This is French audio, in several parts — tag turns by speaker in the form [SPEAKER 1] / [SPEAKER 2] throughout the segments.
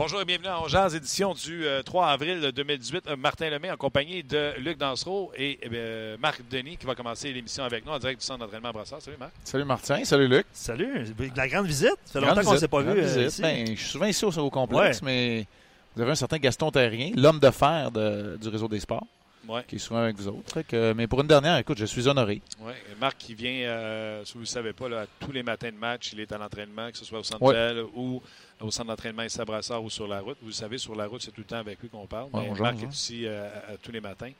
[SPEAKER 1] Bonjour et bienvenue à Jazz, édition du euh, 3 avril 2018. Euh, Martin Lemay en compagnie de Luc Dansereau et euh, Marc Denis qui va commencer l'émission avec nous en direct du centre d'entraînement Brassard. Salut Marc.
[SPEAKER 2] Salut Martin, salut Luc.
[SPEAKER 3] Salut, la grande visite. Ça fait
[SPEAKER 2] Grande
[SPEAKER 3] longtemps qu'on ne s'est pas vu euh, ici.
[SPEAKER 2] Ben, je suis souvent ici au, au complexe, mais vous avez un certain Gaston Terrien, l'homme de fer de- du réseau des sports,
[SPEAKER 1] Ouais.
[SPEAKER 2] qui est souvent avec vous autres. Que- mais pour une dernière, écoute, je suis honoré.
[SPEAKER 1] Ouais. Marc qui vient, euh, si vous ne le savez pas, là, tous les matins de match, il est à l'entraînement, que ce soit au centre
[SPEAKER 2] Ouais.
[SPEAKER 1] Ou au centre d'entraînement Issa Brassard ou sur la route. Vous le savez, sur la route, c'est tout le temps avec lui qu'on parle.
[SPEAKER 2] Ouais,
[SPEAKER 1] mais Marc est
[SPEAKER 2] hein.
[SPEAKER 1] ici euh, à- à tous les matins.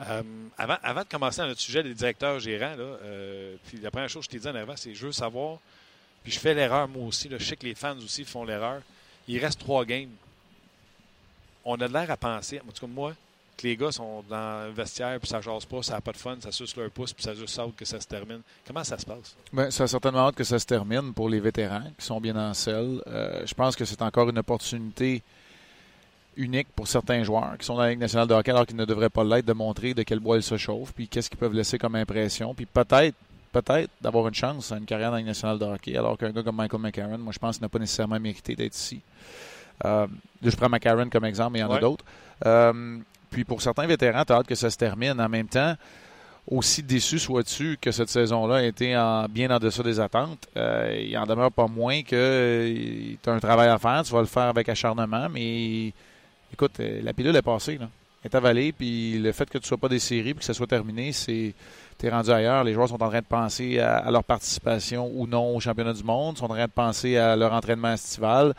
[SPEAKER 1] Euh, avant, avant de commencer à notre sujet des directeurs gérants, là, euh, puis la première chose que je t'ai dit en avant, c'est je veux savoir, puis je fais l'erreur moi aussi, là, je sais que les fans aussi font l'erreur. Il reste trois games. On a de l'air à penser, en tout cas moi, que les gars sont dans le vestiaire, puis ça jase pas, ça n'a pas de fun, ça suce leur pouce, puis ça juste hâte que ça se termine. Comment ça se passe?
[SPEAKER 2] Ben, ça a certainement hâte que ça se termine pour les vétérans qui sont bien en selle. Euh, je pense que c'est encore une opportunité unique pour certains joueurs qui sont dans la Ligue nationale de hockey alors qu'ils ne devraient pas l'être de montrer de quel bois ils se chauffent puis qu'est-ce qu'ils peuvent laisser comme impression puis peut-être peut-être d'avoir une chance à une carrière dans la Ligue nationale de hockey alors qu'un gars comme Michael McCarron moi je pense qu'il n'a pas nécessairement mérité d'être ici. Euh, je prends McCarron comme exemple mais il y en
[SPEAKER 1] Ouais.
[SPEAKER 2] a d'autres. Euh, puis pour certains vétérans, tu as hâte que ça se termine. En même temps, aussi déçu sois-tu que cette saison-là a été en- bien en deçà des attentes, euh, il en demeure pas moins que tu as un travail à faire, tu vas le faire avec acharnement, mais écoute, euh, la pilule est passée. Elle est avalée, puis le fait que tu ne sois pas des séries puis que ça soit terminé, c'est tu es rendu ailleurs. Les joueurs sont en train de penser à, à leur participation ou non au championnat du monde, sont en train de penser à leur entraînement estival.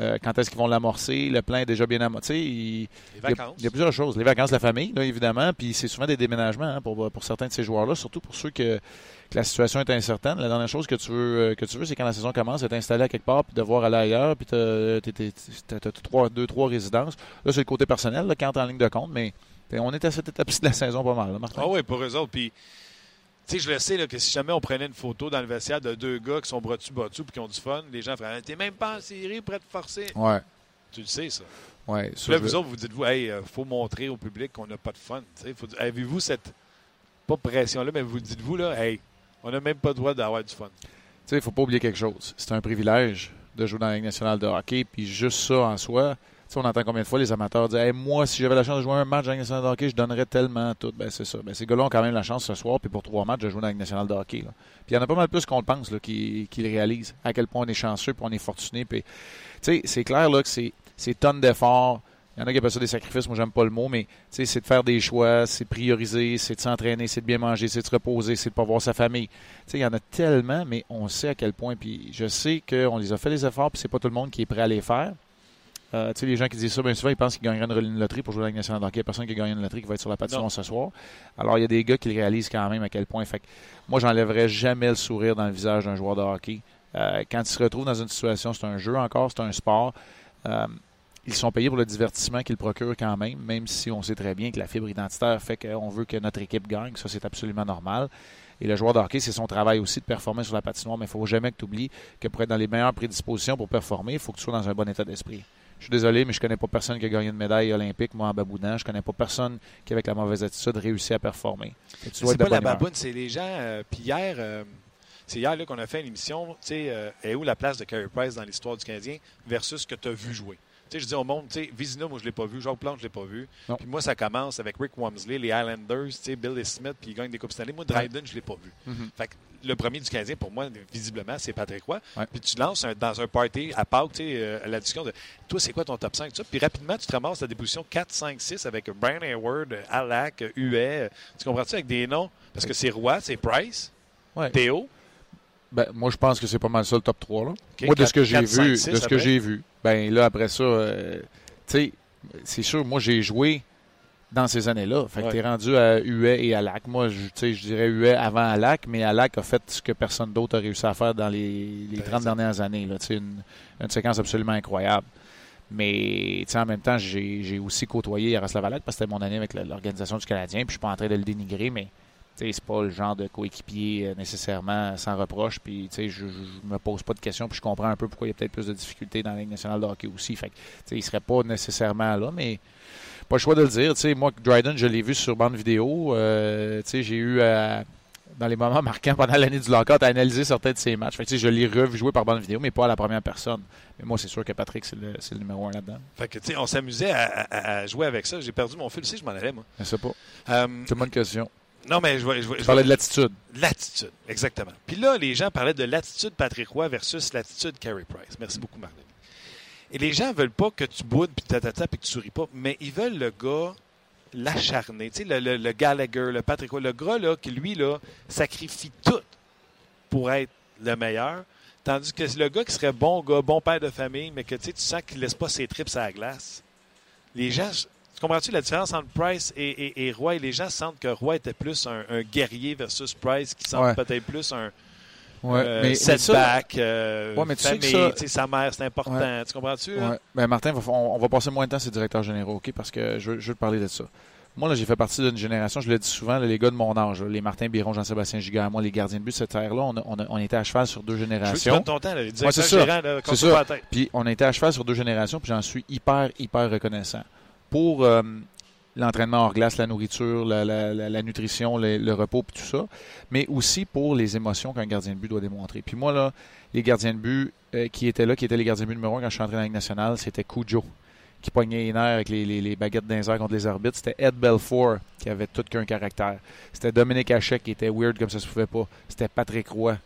[SPEAKER 2] Euh, quand est-ce qu'ils vont l'amorcer? Le plein est déjà bien amorcé. Il,
[SPEAKER 1] Les
[SPEAKER 2] il y, a,
[SPEAKER 1] vacances.
[SPEAKER 2] il y a plusieurs choses. Les vacances de la famille, là, évidemment, puis c'est souvent des déménagements hein, pour, pour certains de ces joueurs-là, surtout pour ceux que, que la situation est incertaine. La dernière chose que tu veux, euh, que tu veux, c'est quand la saison commence, d'être installé à quelque part, puis devoir aller ailleurs, puis tu as, trois, deux, trois résidences. Là, c'est le côté personnel là, entre en ligne de compte, mais on est à cette étape-ci de la saison pas mal, là, Martin.
[SPEAKER 1] Ah oui, pour eux autres. Puis, sais, je le sais là, que si jamais on prenait une photo dans le vestiaire de deux gars qui sont bras dessus, bras dessous, puis qui ont du fun, les gens feraient T'es même pas en série, prêt de forcer.
[SPEAKER 2] Ouais,
[SPEAKER 1] Tu le sais, ça.
[SPEAKER 2] ouais. Ça,
[SPEAKER 1] là,
[SPEAKER 2] je-
[SPEAKER 1] vous autres, vous dites-vous, hey, euh, faut montrer au public qu'on n'a pas de fun. Faut- Avez-vous cette. Pas pression-là, mais vous dites-vous, là, hey, on n'a même pas le droit d'avoir du fun.
[SPEAKER 2] Tu sais, il faut pas oublier quelque chose. C'est un privilège de jouer dans la Ligue nationale de hockey, puis juste ça en soi. On entend combien de fois les amateurs dire Moi, si j'avais la chance de jouer un match dans la nationale de hockey, je donnerais tellement tout. Ben, c'est ça. Ben, ces gars-là ont quand même la chance ce soir, puis pour trois matchs, de jouer dans la nationale de hockey. Puis il y en a pas mal plus qu'on le pense là, qui, qui le réalisent. À quel point on est chanceux, puis on est fortuné. Puis, c'est clair là, que c'est, tonnes d'efforts. Il y en a qui appellent ça des sacrifices, moi j'aime pas le mot, mais c'est de faire des choix, c'est prioriser, c'est de s'entraîner, c'est de bien manger, c'est de se reposer, c'est de pas voir sa famille. Il y en a tellement, mais on sait à quel point. Puis je sais qu'on les a fait les efforts, puis c'est pas tout le monde qui est prêt à les faire. Euh, tu sais, les gens qui disent ça, bien souvent, ils pensent qu'ils gagneraient une loterie pour jouer à la Ligue nationale de hockey. Il y a personne qui gagne une loterie qui va être sur la patinoire ce soir. Alors, il y a des gars qui le réalisent quand même à quel point. Fait que moi, j'enlèverais jamais le sourire dans le visage d'un joueur de hockey. Euh, quand il se retrouve dans une situation, c'est un jeu encore, c'est un sport. Euh, ils sont payés pour le divertissement qu'ils procurent quand même, même si on sait très bien que la fibre identitaire fait qu'on veut que notre équipe gagne. Ça, c'est absolument normal. Et le joueur de hockey, c'est son travail aussi de performer sur la patinoire, mais il ne faut jamais que tu oublies que pour être dans les meilleures prédispositions pour performer, il faut que tu sois dans un bon état d'esprit. Je suis désolé, mais je connais pas personne qui a gagné une médaille olympique, moi, en baboudant. Je connais pas personne qui, avec la mauvaise attitude, réussit à performer.
[SPEAKER 1] C'est pas la baboune, c'est les gens. euh, Puis hier, euh, c'est hier là, qu'on a fait une émission. Tu sais, euh, est où la place de Carey Price dans l'histoire du Canadien versus ce que tu as vu jouer? sais, je dis au monde, tu sais, Vizina, moi, je l'ai pas vu. Jacques Plante, je l'ai pas vu. Puis moi, ça commence avec Rick Wamsley, les Islanders, tu sais, Billy Smith, puis ils gagnent des Coupes Stanley. Moi, Dryden, je l'ai pas vu.
[SPEAKER 2] Mhm.
[SPEAKER 1] Fait que le premier du Canadien, pour moi, visiblement, c'est Patrick Roy.
[SPEAKER 2] Ouais.
[SPEAKER 1] Puis tu lances un- dans un party à Pâques, tu sais, euh, la discussion de toi, c'est quoi ton top 5? tout ça? Puis rapidement, tu te ramasses à des positions 4, 5, 6 avec Brian Hayward, Alak, Huet. Tu comprends-tu avec des noms? Parce que c'est Roy, c'est Price,
[SPEAKER 2] Ouais.
[SPEAKER 1] Théo.
[SPEAKER 2] Ben, moi, je pense que c'est pas mal ça le top 3. Là.
[SPEAKER 1] OK,
[SPEAKER 2] moi, de ce que j'ai vu, de ce que
[SPEAKER 1] après.
[SPEAKER 2] j'ai vu, ben là, après ça, euh, tu sais, c'est sûr, moi, j'ai joué dans ces années-là. Fait que
[SPEAKER 1] Ouais.
[SPEAKER 2] t'es rendu à Huet et à Lac. Moi, je, tu sais, je dirais Huet avant à Lac, mais à Lac a fait ce que personne d'autre a réussi à faire dans les, les
[SPEAKER 1] Ben,
[SPEAKER 2] 30
[SPEAKER 1] ça-
[SPEAKER 2] dernières années. Là, une, une séquence absolument incroyable. Mais tu sais, en même temps, j'ai aussi côtoyé Yaroslav Alak parce que c'était mon année avec l'organisation du Canadien. Puis je suis pas en train de le dénigrer, mais c'est pas le genre de coéquipier euh, nécessairement sans reproche. Puis tu sais, je, je, me pose pas de questions. Puis je comprends un peu pourquoi il y a peut-être plus de difficultés dans la Ligue nationale de hockey aussi. Fait que, tu sais, il serait pas nécessairement là, mais pas le choix de le dire. Moi, Dryden, je l'ai vu sur bande vidéo. Euh, j'ai eu à- dans les moments marquants pendant l'année du lockout à analyser certains de ses matchs. Fait que, je l'ai revu jouer par bande vidéo, mais pas à la première personne. Mais moi, c'est sûr que Patrick, c'est le, numéro un là-dedans.
[SPEAKER 1] Fait que, on s'amusait à, à- à jouer avec ça. J'ai perdu mon fil aussi, je m'en allais, moi.
[SPEAKER 2] Je sais pas.
[SPEAKER 1] Euh,
[SPEAKER 2] C'est une bonne question.
[SPEAKER 1] non, mais je. Je
[SPEAKER 2] parlais de l'attitude.
[SPEAKER 1] L'attitude, exactement. Puis là, les gens parlaient de l'attitude Patrick Roy versus l'attitude Carey Price. Merci beaucoup, Marlène. Et les gens veulent pas que tu boudes puis tatata puis que tu souris pas, mais ils veulent le gars l'acharné. Tu sais, le, le- le Gallagher, le Patrick le gars là, qui lui là, sacrifie tout pour être le meilleur. Tandis que le gars qui serait bon gars, bon père de famille, mais que tu sais, tu sens qu'il laisse pas ses trips à la glace. Les gens, tu comprends-tu la différence entre Price et, et- et Roy? Les gens sentent que Roy était plus un, un guerrier versus Price, qui semble
[SPEAKER 2] Ouais.
[SPEAKER 1] peut-être plus un
[SPEAKER 2] Ouais,
[SPEAKER 1] euh,
[SPEAKER 2] mais, mais ça,
[SPEAKER 1] setback, euh,
[SPEAKER 2] Ouais, mais tu sais que
[SPEAKER 1] famille,
[SPEAKER 2] ça-
[SPEAKER 1] tu sais, sa mère, c'est important.
[SPEAKER 2] Ouais.
[SPEAKER 1] Tu comprends-tu?
[SPEAKER 2] Ben, Martin, on, on va passer moins de temps sur les directeurs généraux, OK? Parce que je, veux- je veux te parler de ça. Moi, là, j'ai fait partie d'une génération, je le dis souvent, là, les gars de mon âge, là, les Martin Biron, Jean-Sébastien Gigard, moi, les gardiens de but de cette ère-là, on, on, on était à cheval sur deux
[SPEAKER 1] Je veux que tu
[SPEAKER 2] générations.
[SPEAKER 1] ton temps. Là, les directeurs
[SPEAKER 2] ça.
[SPEAKER 1] là,
[SPEAKER 2] C'est ça. Puis on était à cheval sur deux générations, puis j'en suis hyper, hyper reconnaissant. Pour euh, l'entraînement hors glace, la nourriture, la, la- la- nutrition, le, repos, puis tout ça, mais aussi pour les émotions qu'un gardien de but doit démontrer. Puis moi, là, les gardiens de but euh, qui étaient là, qui étaient les gardiens de but numéro un quand je suis entré dans la Ligue nationale, c'était Cujo, qui pognait les nerfs avec les, les- les baguettes d'un contre les arbitres. C'était Ed Belfour, qui avait tout qu'un caractère. C'était Dominique Hachek, qui était weird comme ça se pouvait pas. C'était Patrick Roy.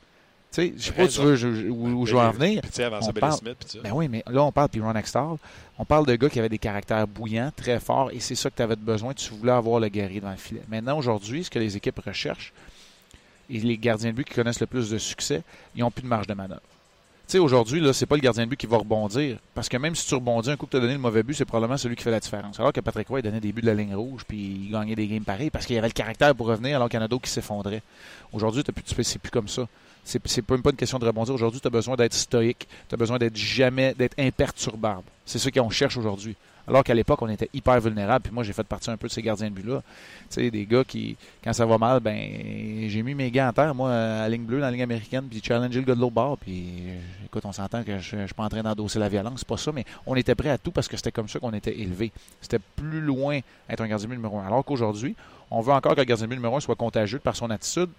[SPEAKER 2] Tu sais, je sais pas où tu veux, je- je- où, où je veux en venir.
[SPEAKER 1] Puis tu sais, avant ça,
[SPEAKER 2] On
[SPEAKER 1] Billy
[SPEAKER 2] parle-
[SPEAKER 1] Smith, puis ça.
[SPEAKER 2] Ben oui, mais là, on parle, puis Ron Extall, on parle de gars qui avaient des caractères bouillants, très forts, et c'est ça que tu avais besoin. Tu voulais avoir le guerrier devant le filet. Maintenant, aujourd'hui, ce que les équipes recherchent, et les gardiens de but qui connaissent le plus de succès, ils n'ont plus de marge de manœuvre. Tu sais, aujourd'hui, là, c'est pas le gardien de but qui va rebondir. Parce que même si tu rebondis un coup que tu as donné le mauvais but, c'est probablement celui qui fait la différence. Alors que Patrick Roy il donnait des buts de la ligne rouge, puis il gagnait des games pareils parce qu'il avait le caractère pour revenir, alors qu'il y en a d'autres qui s'effondraient. Aujourd'hui, c'est plus comme ça. C'est même pas une question de rebondir. Aujourd'hui, tu as besoin d'être stoïque. Tu as besoin d'être jamais, d'être imperturbable. C'est ce qu'on cherche aujourd'hui. Alors qu'à l'époque, on était hyper vulnérable. Puis moi, j'ai fait partie un peu de ces gardiens de but-là. Tu sais, des gars qui, quand ça va mal, ben, j'ai mis mes gants en terre, moi, à ligne bleue dans la ligne américaine, puis challenger le gars de l'autre bord. Puis, écoute, on s'entend que je, je suis pas en train d'endosser la violence, c'est pas ça, mais on était prêt à tout parce que c'était comme ça qu'on était élevé. C'était plus loin être un gardien de but numéro un. Alors qu'aujourd'hui, on veut encore que le gardien de but numéro un soit contagieux par son attitude.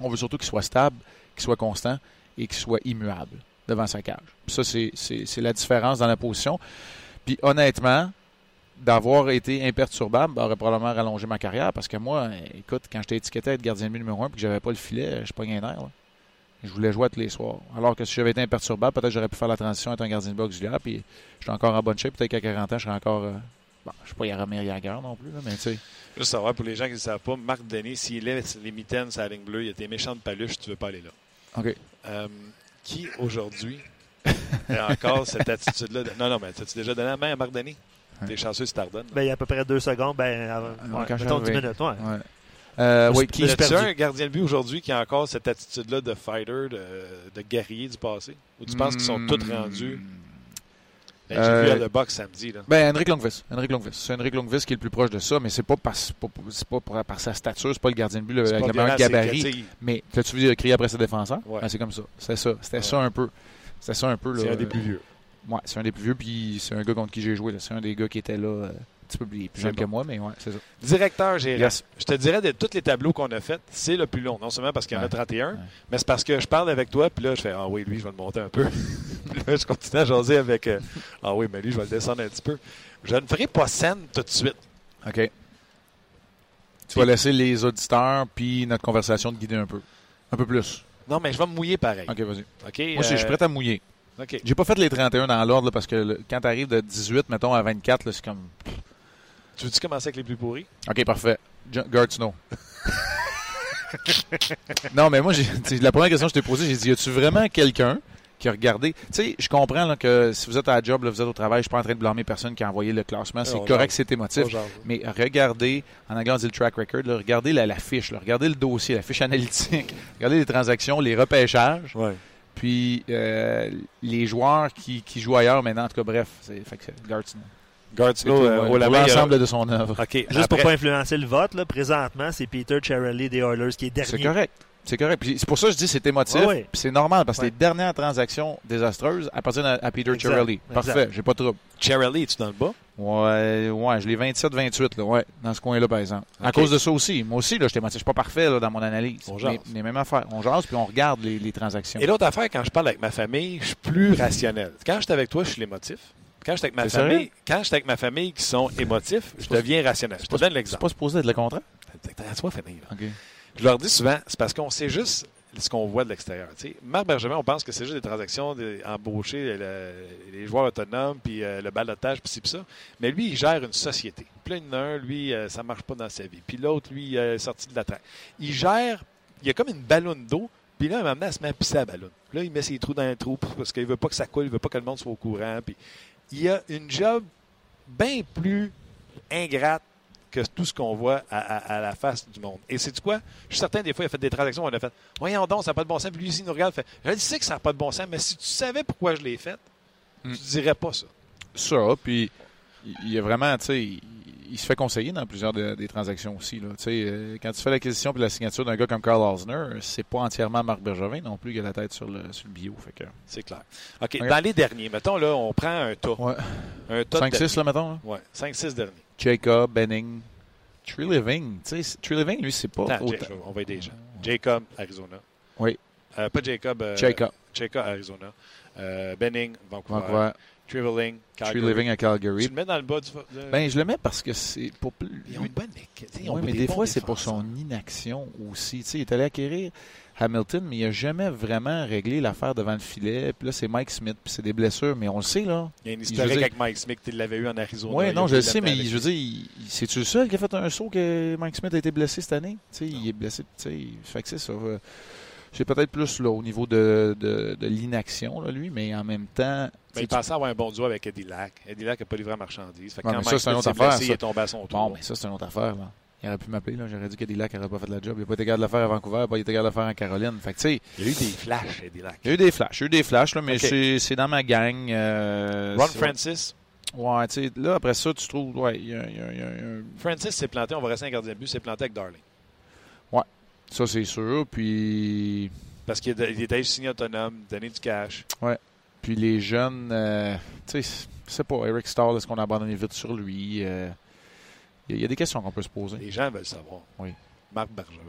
[SPEAKER 2] On veut surtout qu'il soit stable, qu'il soit constant et qu'il soit immuable devant sa cage. Ça, c'est- la différence dans la position. Puis honnêtement, d'avoir été imperturbable ben, aurait probablement rallongé ma carrière parce que moi, écoute, quand j'étais étiqueté à être gardien de but numéro un et que j'avais pas le filet, je pognais un air. là. Je voulais jouer tous les soirs. Alors que si j'avais été imperturbable, peut-être j'aurais pu faire la transition être un gardien de but auxiliaire. Puis j'étais encore en bonne shape. Peut-être qu'à 40 ans, je serais encore. euh, bon, je suis pas Yaromir Jagger non plus, là, mais tu sais.
[SPEAKER 1] Juste savoir, pour les gens qui ne savent pas, Marc Denis, s'il laisse les mitaines sur la ligne bleue, il y a des méchantes paluches, tu ne veux pas aller là.
[SPEAKER 2] OK.
[SPEAKER 1] Euh, qui, aujourd'hui, a encore cette attitude-là? de- Non, non, mais as-tu déjà donné la main à Marc Denis? T'es chanceux si t'en redonnes.
[SPEAKER 3] Ben, il y a à peu près deux secondes. Ben, avant, ouais,
[SPEAKER 2] quand
[SPEAKER 3] mettons 10
[SPEAKER 2] arrivé.
[SPEAKER 3] minutes. Ouais.
[SPEAKER 2] Ouais. Euh, oui, qui
[SPEAKER 3] perdu.
[SPEAKER 1] un gardien de but aujourd'hui qui a encore cette attitude-là de fighter, de, de guerrier du passé? Ou tu penses qu'ils sont tous
[SPEAKER 2] Hmm.
[SPEAKER 1] rendus? Ben, J'ai
[SPEAKER 2] Euh,
[SPEAKER 1] vu à le box samedi. Là.
[SPEAKER 2] Ben, Henrik Longvis. Henrik Longvis. C'est Henrik Longvis qui est le plus proche de ça, mais c'est pas par, pas, par, par sa stature, c'est pas le gardien de but le- avec le meilleur gabarit. Mais as-tu vu crier après ses défenseurs?
[SPEAKER 1] Ouais.
[SPEAKER 2] Ben, c'est comme ça. C'est ça. C'était
[SPEAKER 1] Ouais.
[SPEAKER 2] ça un peu. C'était ça un peu.
[SPEAKER 1] C'est un des plus vieux.
[SPEAKER 2] Ouais, c'est un des plus vieux, puis c'est un gars contre qui j'ai joué. là. C'est un des gars qui était là euh, petit peu plus
[SPEAKER 1] C'est
[SPEAKER 2] jeune
[SPEAKER 1] bon.
[SPEAKER 2] que moi, mais ouais, c'est ça.
[SPEAKER 1] Directeur gérant.
[SPEAKER 2] Yes.
[SPEAKER 1] Je te dirais de tous les tableaux qu'on a faits, c'est le plus long. Non seulement parce qu'il y en a
[SPEAKER 2] Ouais.
[SPEAKER 1] 31,
[SPEAKER 2] Ouais.
[SPEAKER 1] mais c'est parce que je parle avec toi, puis là, je fais Ah oui, lui, je vais le monter un peu. puis là, je continue à jaser avec euh, Ah oui, mais lui, je vais le descendre un petit peu. Je ne ferai pas scène tout de suite.
[SPEAKER 2] OK. Tu vas laisser les auditeurs puis notre conversation te guider un peu. Un peu plus.
[SPEAKER 1] Non, mais je vais me mouiller pareil.
[SPEAKER 2] OK, vas-y.
[SPEAKER 1] OK?
[SPEAKER 2] Moi, je suis prêt à mouiller.
[SPEAKER 1] euh, OK.
[SPEAKER 2] J'ai pas fait les 31 dans l'ordre parce que le- quand tu arrives de 18, mettons, à 24, là, c'est comme.
[SPEAKER 1] Tu veux-tu commencer avec les plus pourris?
[SPEAKER 2] OK, parfait. Jo- Gert Snow. non, mais moi, la première question que je t'ai posée, j'ai dit y a-tu vraiment quelqu'un qui a regardé? Tu sais, je comprends là, que si vous êtes à la job, là, vous êtes au travail, je suis pas en train de blâmer personne qui a envoyé le classement. C'est correct, c'est émotif. Mais regardez, en anglais on dit le track record, là, regardez la, la fiche, là, regardez le dossier, la fiche analytique, regardez les transactions, les repêchages,
[SPEAKER 1] Ouais.
[SPEAKER 2] puis euh, les joueurs qui, qui jouent ailleurs maintenant. En tout cas, bref, c'est, fait que c'est Gert Snow.
[SPEAKER 1] Gard
[SPEAKER 2] C'est
[SPEAKER 1] Snow,
[SPEAKER 2] tout,
[SPEAKER 1] euh, au
[SPEAKER 2] l'ensemble de son œuvre.
[SPEAKER 1] OK.
[SPEAKER 3] Juste
[SPEAKER 1] après-
[SPEAKER 3] pour pas influencer le vote, là, présentement, c'est Peter Charelli des Oilers qui est dernier.
[SPEAKER 2] C'est correct. C'est correct. Puis C'est pour ça que je dis que c'est émotif.
[SPEAKER 3] Ouais,
[SPEAKER 2] c'est normal parce que
[SPEAKER 3] Ouais.
[SPEAKER 2] les dernières transactions désastreuses appartiennent à, à Peter.
[SPEAKER 3] Exact.
[SPEAKER 2] Parfait, j'ai pas de trouble.
[SPEAKER 1] Charlie, es-tu dans le bas?
[SPEAKER 2] Ouais, ouais, je l'ai 27-28, là, ouais, dans ce coin-là, par exemple. À cause de ça aussi. Moi aussi, là. Je suis pas parfait là, dans mon analyse.
[SPEAKER 1] On jase.
[SPEAKER 2] mais, mais même affaire. On jase puis on regarde les, les transactions.
[SPEAKER 1] Et l'autre affaire, quand je parle avec ma famille, je suis plus rationnel. Quand je suis avec toi, je suis l'émotif. Quand je suis avec ma
[SPEAKER 2] C'est
[SPEAKER 1] famille, quand avec ma famille qui sont émotifs, je deviens rationnel. Je te donne
[SPEAKER 2] C'est
[SPEAKER 1] l'exemple.
[SPEAKER 2] pas supposé être le contraire?
[SPEAKER 1] Je leur dis souvent, c'est parce qu'on sait juste ce qu'on voit de l'extérieur. Marc Bergevin, on pense que c'est juste des transactions des- embaucher le- les joueurs autonomes, puis euh, le balotage, puis ci, puis ça. Mais lui, il gère une société. Puis là, il y en a un, lui, euh, ça marche pas dans sa vie. Puis l'autre, lui, il est sorti de la traque. Il gère, il y a comme une ballonne d'eau, puis là, maintenant, elle se met à pisser la ballonne. Là, il met ses trous dans le trou parce qu'il veut pas que ça coule, il veut pas que le monde soit au courant. Puis il y a une job bien plus ingrate que tout ce qu'on voit à, à- à la face du monde. Et c'est quoi? Je suis certain, des fois, il a fait des transactions, on a fait Voyons donc, ça n'a pas de bon sens. Puis lui, ici, il nous regarde, fait Je sais que ça n'a pas de bon sens, mais si tu savais pourquoi je l'ai fait,
[SPEAKER 2] Hmm.
[SPEAKER 1] tu dirais pas ça.
[SPEAKER 2] Ça, puis il il y a vraiment, tu sais, il, se fait conseiller dans plusieurs de- des transactions aussi. Là. Euh, quand tu fais l'acquisition et la signature d'un gars comme Carl Osner, c'est pas entièrement Marc Bergevin non plus qui a la tête sur le, sur le bio. Que,
[SPEAKER 1] C'est clair. OK,
[SPEAKER 2] Ok.
[SPEAKER 1] dans les derniers, mettons, là, on prend un tas.
[SPEAKER 2] ouais.
[SPEAKER 1] Un tas de
[SPEAKER 2] 5-6, là, mettons. Là.
[SPEAKER 1] Ouais, 5-6 derniers.
[SPEAKER 2] Jacob, Benning, Tree Living. Tree Living, lui, c'est pas
[SPEAKER 1] Attends,
[SPEAKER 2] autant.
[SPEAKER 1] Jay- on va aider les gens. Jacob, Arizona.
[SPEAKER 2] Oui.
[SPEAKER 1] Euh, pas Jacob. euh,
[SPEAKER 2] Jacob,
[SPEAKER 1] Jacob, Arizona. Benning, Vancouver.
[SPEAKER 2] Vancouver.
[SPEAKER 1] Triveling,
[SPEAKER 2] Tree
[SPEAKER 1] Calgary.
[SPEAKER 2] Living à
[SPEAKER 1] Tu
[SPEAKER 2] Calgary.
[SPEAKER 1] le mets dans le bas du. de-
[SPEAKER 2] Ben, je le mets parce que c'est pour plus.
[SPEAKER 1] Ils ont une bonne tu
[SPEAKER 2] Oui, mais
[SPEAKER 1] des
[SPEAKER 2] fois, c'est pour son inaction aussi. Tu sais, il est allé acquérir Hamilton, mais il n'a jamais vraiment réglé l'affaire devant le filet. Puis là, c'est Mike Smith, puis c'est des blessures, mais on le sait, là.
[SPEAKER 1] Il y a une historique avec Mike Smith, tu l'avais eu en Arizona.
[SPEAKER 2] Oui, non, je le sais, mais je veux dire, c'est-tu le seul qui a fait un saut que Mike Smith a été blessé cette année? Tu sais, il est blessé, tu sais, fait que c'est ça. euh, C'est peut-être plus là, au niveau de, de, de l'inaction, lui, mais en même temps. Sais,
[SPEAKER 1] il pensait avoir un bon duo avec Eddie Lack. Eddie Lack n'a pas livré la marchandise. Fait que
[SPEAKER 2] Ouais,
[SPEAKER 1] quand
[SPEAKER 2] mais ça, c'est une autre affaire,
[SPEAKER 1] blessé,
[SPEAKER 2] ça.
[SPEAKER 1] il est tombé à son tour.
[SPEAKER 2] Bon, mais ça, c'est une autre affaire. Là. Il aurait pu m'appeler. là. J'aurais dit qu'Eddie Lack n'aurait pas fait de la job. Il n'a pas été capable de le faire à Vancouver, il n'a pas été capable de le faire en Caroline. Fait que,
[SPEAKER 1] Il y a eu des flashs, Eddie Lack.
[SPEAKER 2] il y a eu des flashs. Il y a eu des flashs, là, mais c'est- dans ma gang. euh,
[SPEAKER 1] Ron Francis?
[SPEAKER 2] Ouais, tu sais, là, après ça, tu trouves. Ouais, y a, y a- y a-
[SPEAKER 1] Francis s'est planté, on va rester un gardien de but, s'est planté avec Darling.
[SPEAKER 2] Ça, c'est sûr. Puis.
[SPEAKER 1] Parce qu'il est- était signé autonome, donné du cash.
[SPEAKER 2] Puis les jeunes, euh, tu sais, je sais pas, Eric Starr, est-ce qu'on a abandonné vite sur lui? Euh, Il y, a- il y a des questions qu'on peut se poser.
[SPEAKER 1] Les gens veulent savoir.
[SPEAKER 2] Oui.
[SPEAKER 1] Marc Bergevin.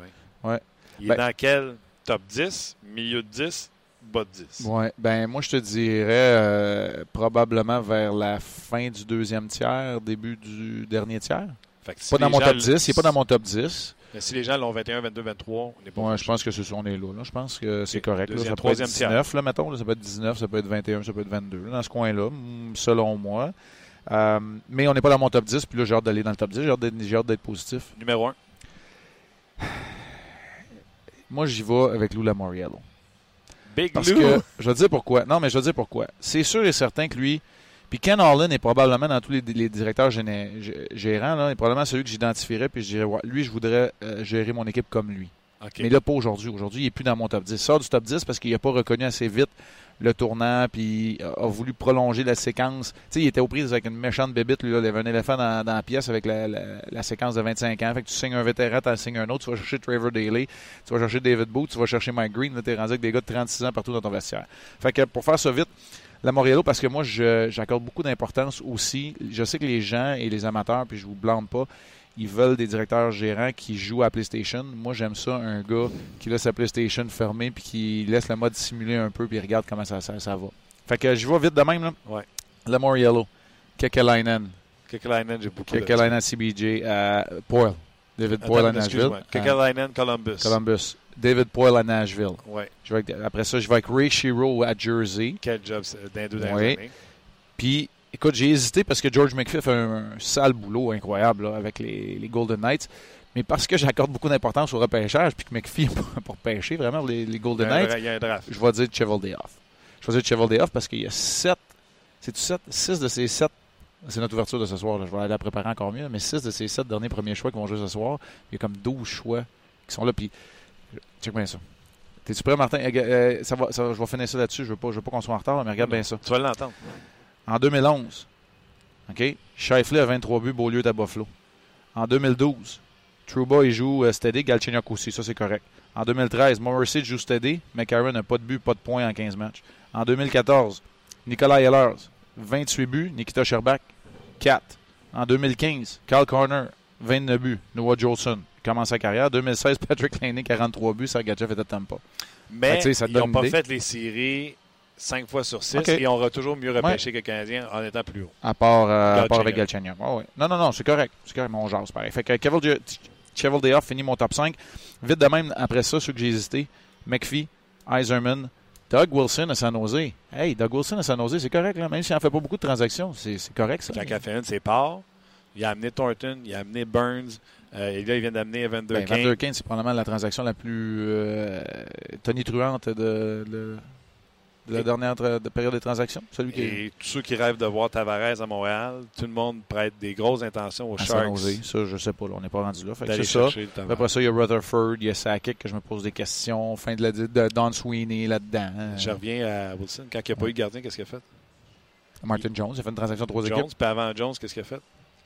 [SPEAKER 2] Ouais.
[SPEAKER 1] Il est
[SPEAKER 2] Ben-
[SPEAKER 1] dans quel top 10, milieu de 10, bas de 10?
[SPEAKER 2] Ouais, ben moi je te dirais euh, probablement vers la fin du deuxième tiers, début du dernier tiers.
[SPEAKER 1] Fait que si
[SPEAKER 2] Pas dans mon top
[SPEAKER 1] le-
[SPEAKER 2] 10, il n'est pas dans mon top 10.
[SPEAKER 1] Mais si les gens l'ont 21, 22, 23, on n'est pas
[SPEAKER 2] Ouais, je pense que c'est ça, on est là. Je pense que c'est correct. là. Ça peut être
[SPEAKER 1] troisième tiers.
[SPEAKER 2] 19, là, mettons. là. Ça peut être 19, ça peut être 21, ça peut être 22. là, dans ce coin-là, mm, selon moi. Euh, mais on n'est pas dans mon top 10, puis là, j'ai hâte d'aller dans le top 10. J'ai hâte d'être- j'ai hâte d'être positif.
[SPEAKER 1] Numéro 1.
[SPEAKER 2] Moi, j'y vais avec Lou Lamoriello.
[SPEAKER 1] Big
[SPEAKER 2] Parce
[SPEAKER 1] Lou.
[SPEAKER 2] que, je vais te dire pourquoi. Non, mais je vais te dire pourquoi. C'est sûr et certain que lui, puis Ken Harlan est probablement dans tous les, les directeurs géné- gérants, là, est probablement celui que j'identifierais, puis je dirais, ouais, lui, je voudrais euh, gérer mon équipe comme lui.
[SPEAKER 1] OK.
[SPEAKER 2] Mais là, pas aujourd'hui. Aujourd'hui, il n'est plus dans mon top 10. Il sort du top 10 parce qu'il n'a pas reconnu assez vite le tournant, puis a a voulu prolonger la séquence. Tu sais, il était aux prises avec une méchante bébite. Lui, là, il avait un éléphant dans, dans la pièce avec la, la- la séquence de 25 ans. Fait que tu signes un vétéran, tu signes un autre. Tu vas chercher Trevor Daly, tu vas chercher David Booth, tu vas chercher Mike Green. Là, tu es rendu avec des gars de 36 ans partout dans ton vestiaire. Fait que pour faire ça vite, La Moriello, parce que moi, j'accorde beaucoup d'importance aussi. Je sais que les gens et les amateurs, puis je vous blâme pas, ils veulent des directeurs gérants qui jouent à PlayStation. Moi, j'aime ça, un gars qui laisse sa PlayStation fermée, puis qui laisse le mode simuler un peu, puis regarde comment ça, ça, ça va. Fait que je vais vite de même, là.
[SPEAKER 1] Ouais.
[SPEAKER 2] La Moriello, Kekalainen,
[SPEAKER 1] Kekalainen, j'ai beaucoup de
[SPEAKER 2] Kekalainen CBJ, à Poyle. David Poyle à Nashville.
[SPEAKER 1] Kekalainen, Columbus.
[SPEAKER 2] Columbus. David Poyle à Nashville.
[SPEAKER 1] Ouais.
[SPEAKER 2] Je vais avec- après ça, je vais avec Ray Shiro à Jersey.
[SPEAKER 1] Quel job c'est, les deux années.
[SPEAKER 2] Puis, écoute, j'ai hésité parce que George McPhee fait un, un sale boulot incroyable là, avec les, les Golden Knights. Mais parce que j'accorde beaucoup d'importance au repêchage, puis que McPhee pour pêcher vraiment les, Golden Knights,
[SPEAKER 1] dra- il y a un draft.
[SPEAKER 2] je vais dire Cheval Off. Je vais dire Cheval Off parce qu'il y a sept. C'est-tu sept? Six de ces sept. C'est notre ouverture de ce soir. là. Je vais aller la préparer encore mieux. Mais six de ces sept derniers premiers choix qui vont jouer ce soir, il y a comme 12 choix qui sont là. Puis, check bien ça. T'es-tu prêt, Martin? Euh, euh, ça va, ça va- je vais finir ça là-dessus. Je veux pas, je veux pas qu'on soit en retard, mais regarde bien ça.
[SPEAKER 1] Tu vas l'entendre.
[SPEAKER 2] En 2011, OK, Shifley a 23 buts, Beaulieu est à Buffalo. En 2012, Trouba, il joue euh, steady, Galchenyuk aussi, ça c'est correct. En 2013, Morrissey joue steady, McCarron n'a pas de but, pas de points en 15 matchs. En 2014, Nicolas Ehlers, 28 buts, Nikita Sherbak, 4. En 2015, Carl Corner, 29 buts, Noah Jolson, commence sa carrière. 2016, Patrick Laney, 43 buts, Sergachev était à Tampa.
[SPEAKER 1] Mais
[SPEAKER 2] Fait ça
[SPEAKER 1] ils n'ont pas
[SPEAKER 2] idée.
[SPEAKER 1] fait les séries cinq fois sur six
[SPEAKER 2] OK.
[SPEAKER 1] et on aura toujours mieux repêché que le Canadien en étant plus haut.
[SPEAKER 2] À part, euh, à part
[SPEAKER 1] Galchenyuk.
[SPEAKER 2] avec Galchenyuk. Ouais. Non, non, non, c'est correct. C'est correct, mon genre, c'est pareil. Fait que Cheval Cheval Off finit mon top 5. Vite de même, après ça, ceux que j'ai hésité, McPhee, Eiserman, Doug Wilson à San Jose. Hey, Doug Wilson à San Jose, c'est correct, là. Même s'il n'en fait pas beaucoup de transactions, c'est correct, ça.
[SPEAKER 1] Quand il fait une, c'est part. Il a amené Thornton, il a amené Burns. euh, et là, il vient d'amener Evander
[SPEAKER 2] Ben,
[SPEAKER 1] Kane.
[SPEAKER 2] Van der Kane, c'est probablement la transaction la plus euh, tonitruante de, de- de la dernière tra- de période de transaction. Celui qui est
[SPEAKER 1] Et tous ceux qui rêvent de voir Tavares à Montréal, tout le monde prête des grosses intentions aux
[SPEAKER 2] à
[SPEAKER 1] Sharks.
[SPEAKER 2] Ça, je sais pas, là, on n'est pas rendu là. Fait que
[SPEAKER 1] d'aller
[SPEAKER 2] c'est ça. Après ça, il y a Rutherford, il y a Sakic que je me pose des questions. Fin de la de Don Sweeney là-dedans.
[SPEAKER 1] Je reviens à Wilson. Quand il n'y a pas eu de gardien, qu'est-ce qu'il a fait?
[SPEAKER 2] Martin Jones, il a fait une transaction de trois
[SPEAKER 1] Jones.
[SPEAKER 2] équipes.
[SPEAKER 1] Puis avant Jones, qu'est-ce qu'il a fait?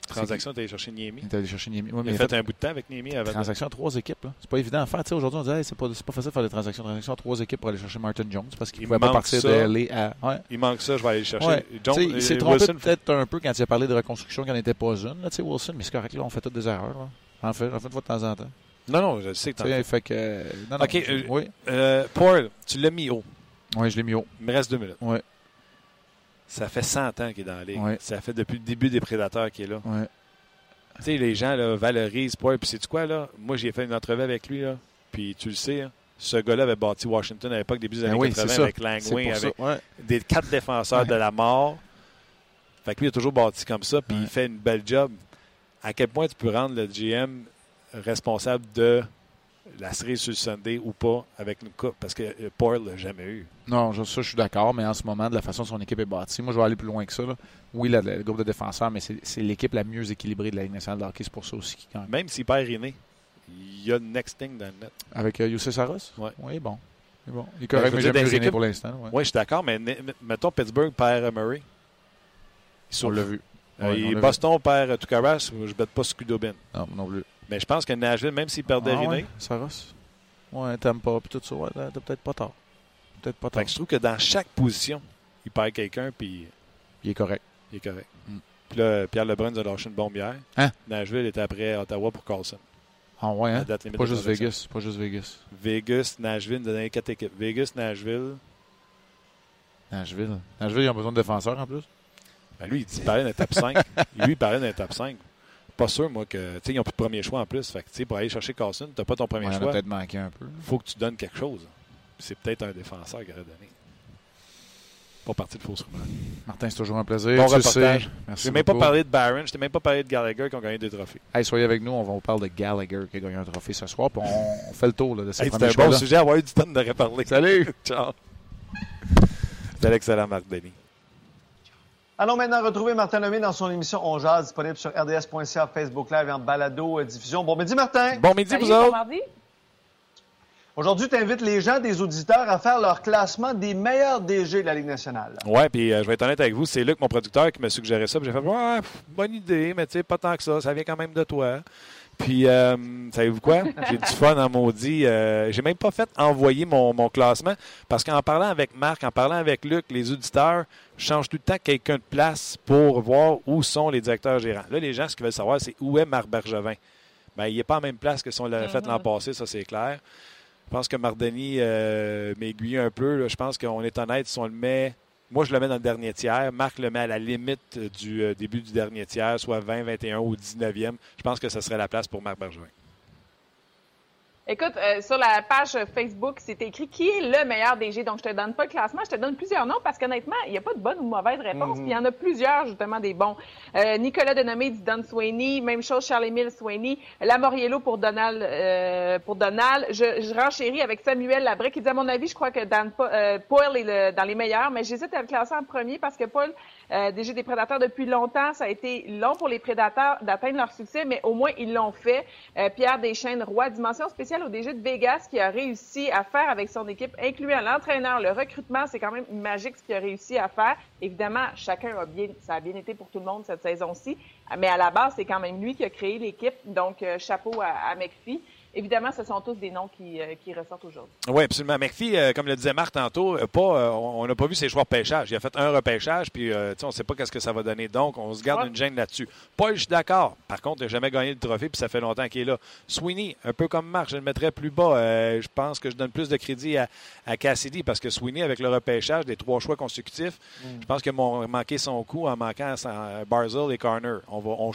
[SPEAKER 1] Transaction, tu allé chercher Niemi.
[SPEAKER 2] Est allé chercher Niemi. Ouais,
[SPEAKER 1] Il a fait un bout de temps avec Niemi avant.
[SPEAKER 2] transaction à trois équipes. C'est pas évident à faire. Aujourd'hui, on dit hey, c'est pas, c'est pas facile de faire des transactions. Transaction à trois équipes pour aller chercher Martin Jones parce qu'il pouvait pas partir LA à. Ouais.
[SPEAKER 1] Il manque ça, je vais aller le chercher.
[SPEAKER 2] Ouais.
[SPEAKER 1] Jones-
[SPEAKER 2] il s'est
[SPEAKER 1] euh,
[SPEAKER 2] trompé peut-être un peu quand il a parlé de reconstruction qui n'en était pas une. Là, Wilson, mais c'est correct, là, on fait toutes des erreurs. Là. En fait, en fait, de temps en temps.
[SPEAKER 1] Non, non, je sais que t'en
[SPEAKER 2] fait que. euh, Non, non,
[SPEAKER 1] Ok, euh,
[SPEAKER 2] oui.
[SPEAKER 1] Euh, Paul, tu l'as mis haut.
[SPEAKER 2] Oui, je l'ai mis haut.
[SPEAKER 1] Il me reste deux minutes.
[SPEAKER 2] Ouais.
[SPEAKER 1] Ça fait 100 ans qu'il est dans la ligue.
[SPEAKER 2] Ouais.
[SPEAKER 1] Ça fait depuis le début des Prédateurs qu'il est là.
[SPEAKER 2] Ouais.
[SPEAKER 1] Tu sais, les gens là, valorisent Paul. Puis c'est quoi, là? Moi, j'ai fait une entrevue avec lui, là. Puis tu le sais, hein, ce gars-là avait bâti Washington à l'époque, début des
[SPEAKER 2] Ben
[SPEAKER 1] années
[SPEAKER 2] oui, c'est
[SPEAKER 1] 80,
[SPEAKER 2] ça.
[SPEAKER 1] avec
[SPEAKER 2] ça.
[SPEAKER 1] avec
[SPEAKER 2] Ouais.
[SPEAKER 1] des quatre défenseurs de la mort. Fait que lui, il a toujours bâti comme ça, puis il fait une belle job. À quel point tu peux rendre le GM responsable de la série sur le Sunday ou pas avec une coupe? Parce que euh, Paul l'a jamais eu.
[SPEAKER 2] Non, je- ça, je suis d'accord, mais en ce moment, de la façon dont son équipe est bâtie, moi, je vais aller plus loin que ça. là. Oui, la- le groupe de défenseurs, mais c'est l'équipe la mieux équilibrée de la Ligue nationale de hockey. C'est pour ça aussi qu'il gagne.
[SPEAKER 1] Même s'il perd René, il y a le next thing dans le net.
[SPEAKER 2] Avec euh, Youssef Saros?
[SPEAKER 1] Ouais.
[SPEAKER 2] Oui, bon. C'est bon. Il est correct, mais j'aime René
[SPEAKER 1] équipes-
[SPEAKER 2] pour l'instant. ouais.
[SPEAKER 1] Oui, je suis d'accord, mais mettons Pittsburgh perd Murray. Il
[SPEAKER 2] On
[SPEAKER 1] souffre.
[SPEAKER 2] l'a vu.
[SPEAKER 1] Euh,
[SPEAKER 2] Ouais,
[SPEAKER 1] et
[SPEAKER 2] on l'a vu.
[SPEAKER 1] Boston perd Tukaras, je ne bête pas Skudobin.
[SPEAKER 2] Non, non plus.
[SPEAKER 1] Mais je pense que Nashville, même s'il perdait
[SPEAKER 2] Ah,
[SPEAKER 1] René,
[SPEAKER 2] ouais, Saros? Ouais, t'aimes pas, puis tout ça. Ouais, t'as t'as peut-être pas tort. Peut-être pas
[SPEAKER 1] fait
[SPEAKER 2] tort.
[SPEAKER 1] que je trouve que dans chaque position, il perd quelqu'un, puis
[SPEAKER 2] Il est correct.
[SPEAKER 1] il est correct.
[SPEAKER 2] Mm.
[SPEAKER 1] Puis là, Pierre Lebrun nous a lâché une bombe hier.
[SPEAKER 2] Hein?
[SPEAKER 1] Nashville était après Ottawa pour Carlson.
[SPEAKER 2] Ah ouais, hein? Pas juste. Vegas. Pas juste Vegas.
[SPEAKER 1] Vegas, Nashville, nous a donné quatre équipes. Vegas, Nashville.
[SPEAKER 2] Nashville. Nashville, ils ont besoin de défenseurs en plus.
[SPEAKER 1] Ben lui, il dit- il parlait d'un top 5. lui, il parlait d'un top 5. Pas sûr, moi, que. Tu sais, ils n'ont plus de premier choix en plus. Fait que, pour aller chercher Carlson, tu n'as pas ton premier
[SPEAKER 2] Ouais,
[SPEAKER 1] choix.
[SPEAKER 2] peut-être manqué un peu.
[SPEAKER 1] faut que tu donnes quelque chose. C'est peut-être un défenseur qui aurait donné. Pas parti de fausse rumeur.
[SPEAKER 2] Martin, c'est toujours un plaisir.
[SPEAKER 1] Bon
[SPEAKER 2] tu
[SPEAKER 1] reportage.
[SPEAKER 2] sais. Merci
[SPEAKER 1] Je n'ai même pas parlé de Barron, je t'ai même pas parlé de Gallagher qui ont gagné des trophées.
[SPEAKER 2] Hey, soyez avec nous, on va vous parler de Gallagher qui a gagné un trophée ce soir, puis on, on fait le tour là, de ces
[SPEAKER 1] Hey, C'était un bon sujet, avoir eu du temps de reparler.
[SPEAKER 2] Salut!
[SPEAKER 1] Ciao! C'était l'excellent Marc Denis.
[SPEAKER 4] Allons maintenant retrouver Martin Lemay dans son émission On Jazz, disponible sur rds.ca, Facebook Live et en balado euh, diffusion. Bon midi, Martin.
[SPEAKER 1] Bon midi,
[SPEAKER 5] Salut,
[SPEAKER 1] vous
[SPEAKER 5] bon
[SPEAKER 1] autres!
[SPEAKER 5] mardi.
[SPEAKER 4] Aujourd'hui, tu invites les gens, des auditeurs, à faire leur classement des meilleurs DG de la Ligue nationale.
[SPEAKER 1] Ouais, puis euh, je vais être honnête avec vous, c'est Luc, mon producteur, qui m'a suggéré ça. puis J'ai fait, ouais, pff, bonne idée, mais tu sais, pas tant que ça, ça vient quand même de toi. Puis, euh, savez-vous quoi? J'ai du fun en maudit. Euh, j'ai même pas fait envoyer mon, mon classement parce qu'en parlant avec Marc, en parlant avec Luc, les auditeurs, change tout le temps quelqu'un de place pour voir où sont les directeurs gérants. Là, les gens, ce qu'ils veulent savoir, c'est où est Marc Bergevin. Ben, il n'est pas en même place que si on l'avait fait l'an passé, ça c'est clair. Je pense que Mardoni euh, m'aiguille un peu. là. Je pense qu'on est honnête si on le met. Moi, je le mets dans le dernier tiers. Marc le met à la limite du euh, début du dernier tiers, soit 20, 21 ou 19e. Je pense que ce serait la place pour Marc Bergevin.
[SPEAKER 5] Écoute, euh, sur la page Facebook, c'est écrit qui est le meilleur DG. Donc, je te donne pas le classement, je te donne plusieurs noms parce qu'honnêtement, il n'y a pas de bonne ou mauvaise réponse. Puis Il y en a plusieurs, justement, des bons. Euh, Nicolas Denomé dit Don Sweeney. Même chose, Charles-Émile Sweeney. Lamoriello pour Donald. euh, pour Donald. Je, je renchéris avec Samuel Labrec qui dit, à mon avis, je crois que Dan, euh, Paul est le- dans les meilleurs, mais j'hésite à le classer en premier parce que Paul, euh, DG des Prédateurs depuis longtemps, ça a été long pour les Prédateurs d'atteindre leur succès, mais au moins, ils l'ont fait. Euh, Pierre Deschaines, roi, dimension spéciale au DG de Vegas qui a réussi à faire avec son équipe, incluant l'entraîneur, le recrutement. C'est quand même magique ce qu'il a réussi à faire. Évidemment, chacun a bien, ça a bien été pour tout le monde cette saison-ci, mais à la base, c'est quand même lui qui a créé l'équipe. Donc, euh, chapeau à, à McPhee. Évidemment, ce sont tous des noms qui, euh, qui ressortent aujourd'hui.
[SPEAKER 1] Oui, absolument. McPhee, euh, comme le disait Marc tantôt, euh, pas, euh, on n'a pas vu ses choix de pêchage. Il a fait un repêchage, puis euh, on ne sait pas qu'est-ce que ça va donner. Donc, on se garde
[SPEAKER 5] Ouais.
[SPEAKER 1] une gêne là-dessus. Paul, je suis d'accord. Par contre, il n'a jamais gagné de trophée, puis ça fait longtemps qu'il est là. Sweeney, un peu comme Marc, je le mettrais plus bas. Euh, je pense que je donne plus de crédit à, à Cassidy, parce que Sweeney, avec le repêchage des trois choix consécutifs, je pense qu'il a manqué son coup en manquant son- Barzell et Carner. On, va, on.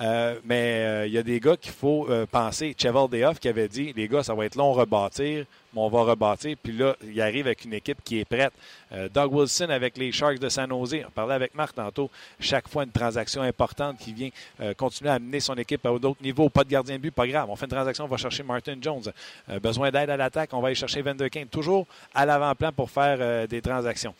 [SPEAKER 1] Euh, mais euh, il y a des gars qu'il faut euh, penser. Cheval Qui avait dit les gars, ça va être long rebâtir, mais on va rebâtir. Puis là, il arrive avec une équipe qui est prête. Euh, Doug Wilson avec les Sharks de San Jose. On parlait avec Marc tantôt. Chaque fois, une transaction importante qui vient euh, continuer à amener son équipe à d'autres niveaux. Pas de gardien de but, pas grave. On fait une transaction, on va chercher Martin Jones. Euh, besoin d'aide à l'attaque, on va aller chercher Van Der Kane. Toujours à l'avant-plan pour faire des transactions.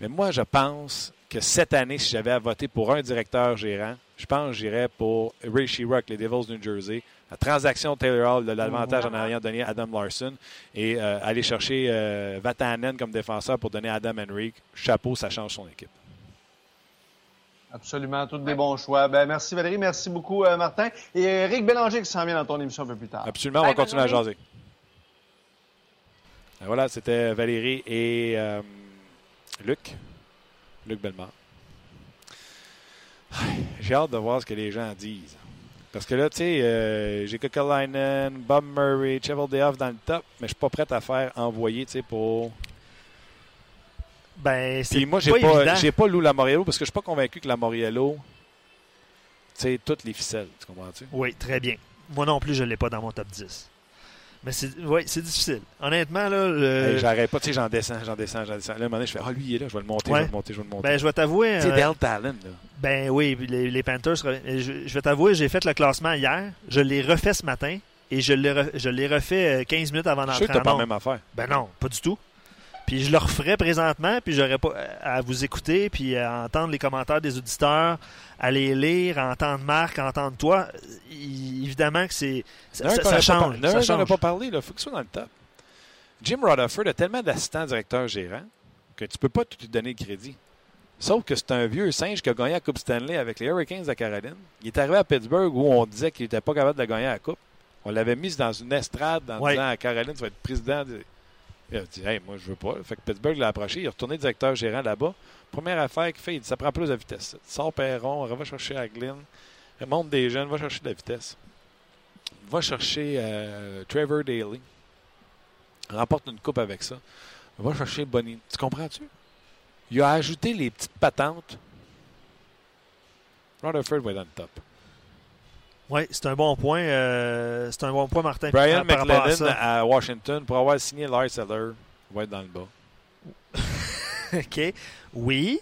[SPEAKER 1] Mais moi, je pense que cette année, si j'avais à voter pour un directeur gérant, je pense que j'irais pour Ray Shirok, les Devils du New Jersey. La transaction Taylor Hall, de l'avantage en ayant donné à Adam Larson et euh, aller chercher euh, Vatanen comme défenseur pour donner à Adam Henrique. Chapeau, ça change son équipe.
[SPEAKER 4] Absolument, tous des bons choix. Ben, merci Valérie, merci beaucoup euh, Martin. Et Eric Bélanger qui s'en vient dans ton émission un peu plus tard.
[SPEAKER 1] Absolument, on va
[SPEAKER 5] Bye,
[SPEAKER 1] continuer à jaser. Et voilà, c'était Valérie et euh, Luc. Luc Bellemare. J'ai hâte de voir ce que les gens disent. Parce que là, tu sais, euh, j'ai Kokalainen, Bob Murray, Cheval Dehoff dans le top, mais je suis pas prêt à faire envoyer, tu sais, pour...
[SPEAKER 3] Ben, c'est
[SPEAKER 1] Puis moi, j'ai
[SPEAKER 3] pas,
[SPEAKER 1] pas, j'ai pas Lou Lamoriello parce que je suis pas convaincu que Lamoriello, tu sais, toutes les ficelles, tu comprends-tu?
[SPEAKER 3] Oui, très bien. Moi non plus, je ne l'ai pas dans mon top 10. Mais c'est ouais, c'est difficile. Honnêtement, là, le-
[SPEAKER 1] Hey, J'arrête pas, tu sais, j'en descends, j'en descends, j'en descends. Là, à un moment donné, je fais, ah, lui, il est là, je vais le monter, je vais le monter, je vais le monter.
[SPEAKER 3] ben, je vais t'avouer.
[SPEAKER 1] Sais,
[SPEAKER 3] euh,
[SPEAKER 1] Talon, là.
[SPEAKER 3] Ben oui, les, les Panthers. Je, je vais t'avouer, j'ai fait le classement hier. Je l'ai refait ce matin et je l'ai re- je l'ai refait euh, 15 minutes avant
[SPEAKER 1] Je suis sûr
[SPEAKER 3] d'entrer
[SPEAKER 1] que t'as pas la même affaire.
[SPEAKER 3] Ben non, pas du tout. Puis je le referai présentement, puis j'aurais pas à vous écouter, puis à entendre les commentaires des auditeurs, à les lire, à entendre Marc, à entendre toi. Il- évidemment que c'est ça, ça- ça
[SPEAKER 1] a pas
[SPEAKER 3] change. ça change.
[SPEAKER 1] pas parlé, il faut qu'il soit dans le top. Jim Rutherford a tellement d'assistants directeurs gérants que tu peux pas tout lui donner le crédit. Sauf que c'est un vieux singe qui a gagné la Coupe Stanley avec les Hurricanes de Caroline. Il est arrivé à Pittsburgh où on disait qu'il n'était pas capable de gagner la Coupe. On l'avait mis dans une estrade en
[SPEAKER 3] Ouais.
[SPEAKER 1] disant à Caroline, tu vas être président. de- Il a dit, hey, moi, je veux pas. Fait que Pittsburgh l'a approché. Il est retourné directeur gérant là-bas. Première affaire qu'il fait, il dit, ça prend plus de vitesse. Sors Perron, va chercher Aglin, remonte des jeunes, va chercher de la vitesse. Va chercher euh, Trevor Daly. Remporte une coupe avec ça. Va chercher Bonnie. Tu comprends-tu? Il a ajouté les petites patentes. Rutherford va être dans le top.
[SPEAKER 3] Oui, c'est un bon point. euh, c'est un bon point, Martin.
[SPEAKER 1] Brian
[SPEAKER 3] à
[SPEAKER 1] McLennan
[SPEAKER 3] ça.
[SPEAKER 1] à, Washington, pour avoir signé Lars Eller, va être dans le bas.
[SPEAKER 3] OK. Oui.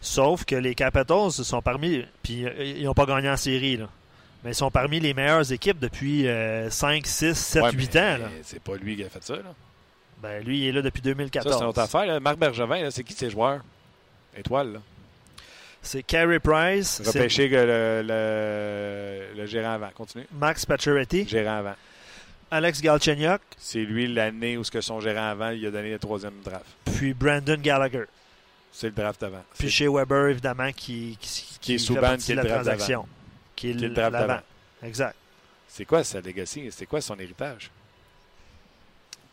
[SPEAKER 3] Sauf que les Capitals sont parmi. Puis euh, ils n'ont pas gagné en série, là. Mais ils sont parmi les meilleures équipes depuis euh, 5, 6, 7,
[SPEAKER 1] Ouais,
[SPEAKER 3] 8
[SPEAKER 1] mais
[SPEAKER 3] ans.
[SPEAKER 1] C'est pas lui qui a fait ça. Là.
[SPEAKER 3] Ben, lui, il est là depuis
[SPEAKER 1] Ça,
[SPEAKER 3] 2014.
[SPEAKER 1] c'est une autre affaire. là. Marc Bergevin, c'est qui ces joueurs? Étoile, là.
[SPEAKER 3] C'est Carey Price,
[SPEAKER 1] Repêché que le, le, le gérant avant. Continue.
[SPEAKER 3] Max Pacioretty,
[SPEAKER 1] Gérant avant.
[SPEAKER 3] Alex Galchenyuk,
[SPEAKER 1] C'est lui l'année où ce que son gérant avant, il a donné le troisième draft.
[SPEAKER 3] puis Brandon Gallagher.
[SPEAKER 1] C'est le draft avant.
[SPEAKER 3] Puis chez Weber, évidemment, qui, qui,
[SPEAKER 1] Qui est Subban,
[SPEAKER 3] partie
[SPEAKER 1] qui est
[SPEAKER 3] de
[SPEAKER 1] le
[SPEAKER 3] la
[SPEAKER 1] draft
[SPEAKER 3] transaction. Qui est,
[SPEAKER 1] Qui est le draft d'avant.
[SPEAKER 3] Exact.
[SPEAKER 1] C'est quoi sa legacy? C'est quoi son héritage?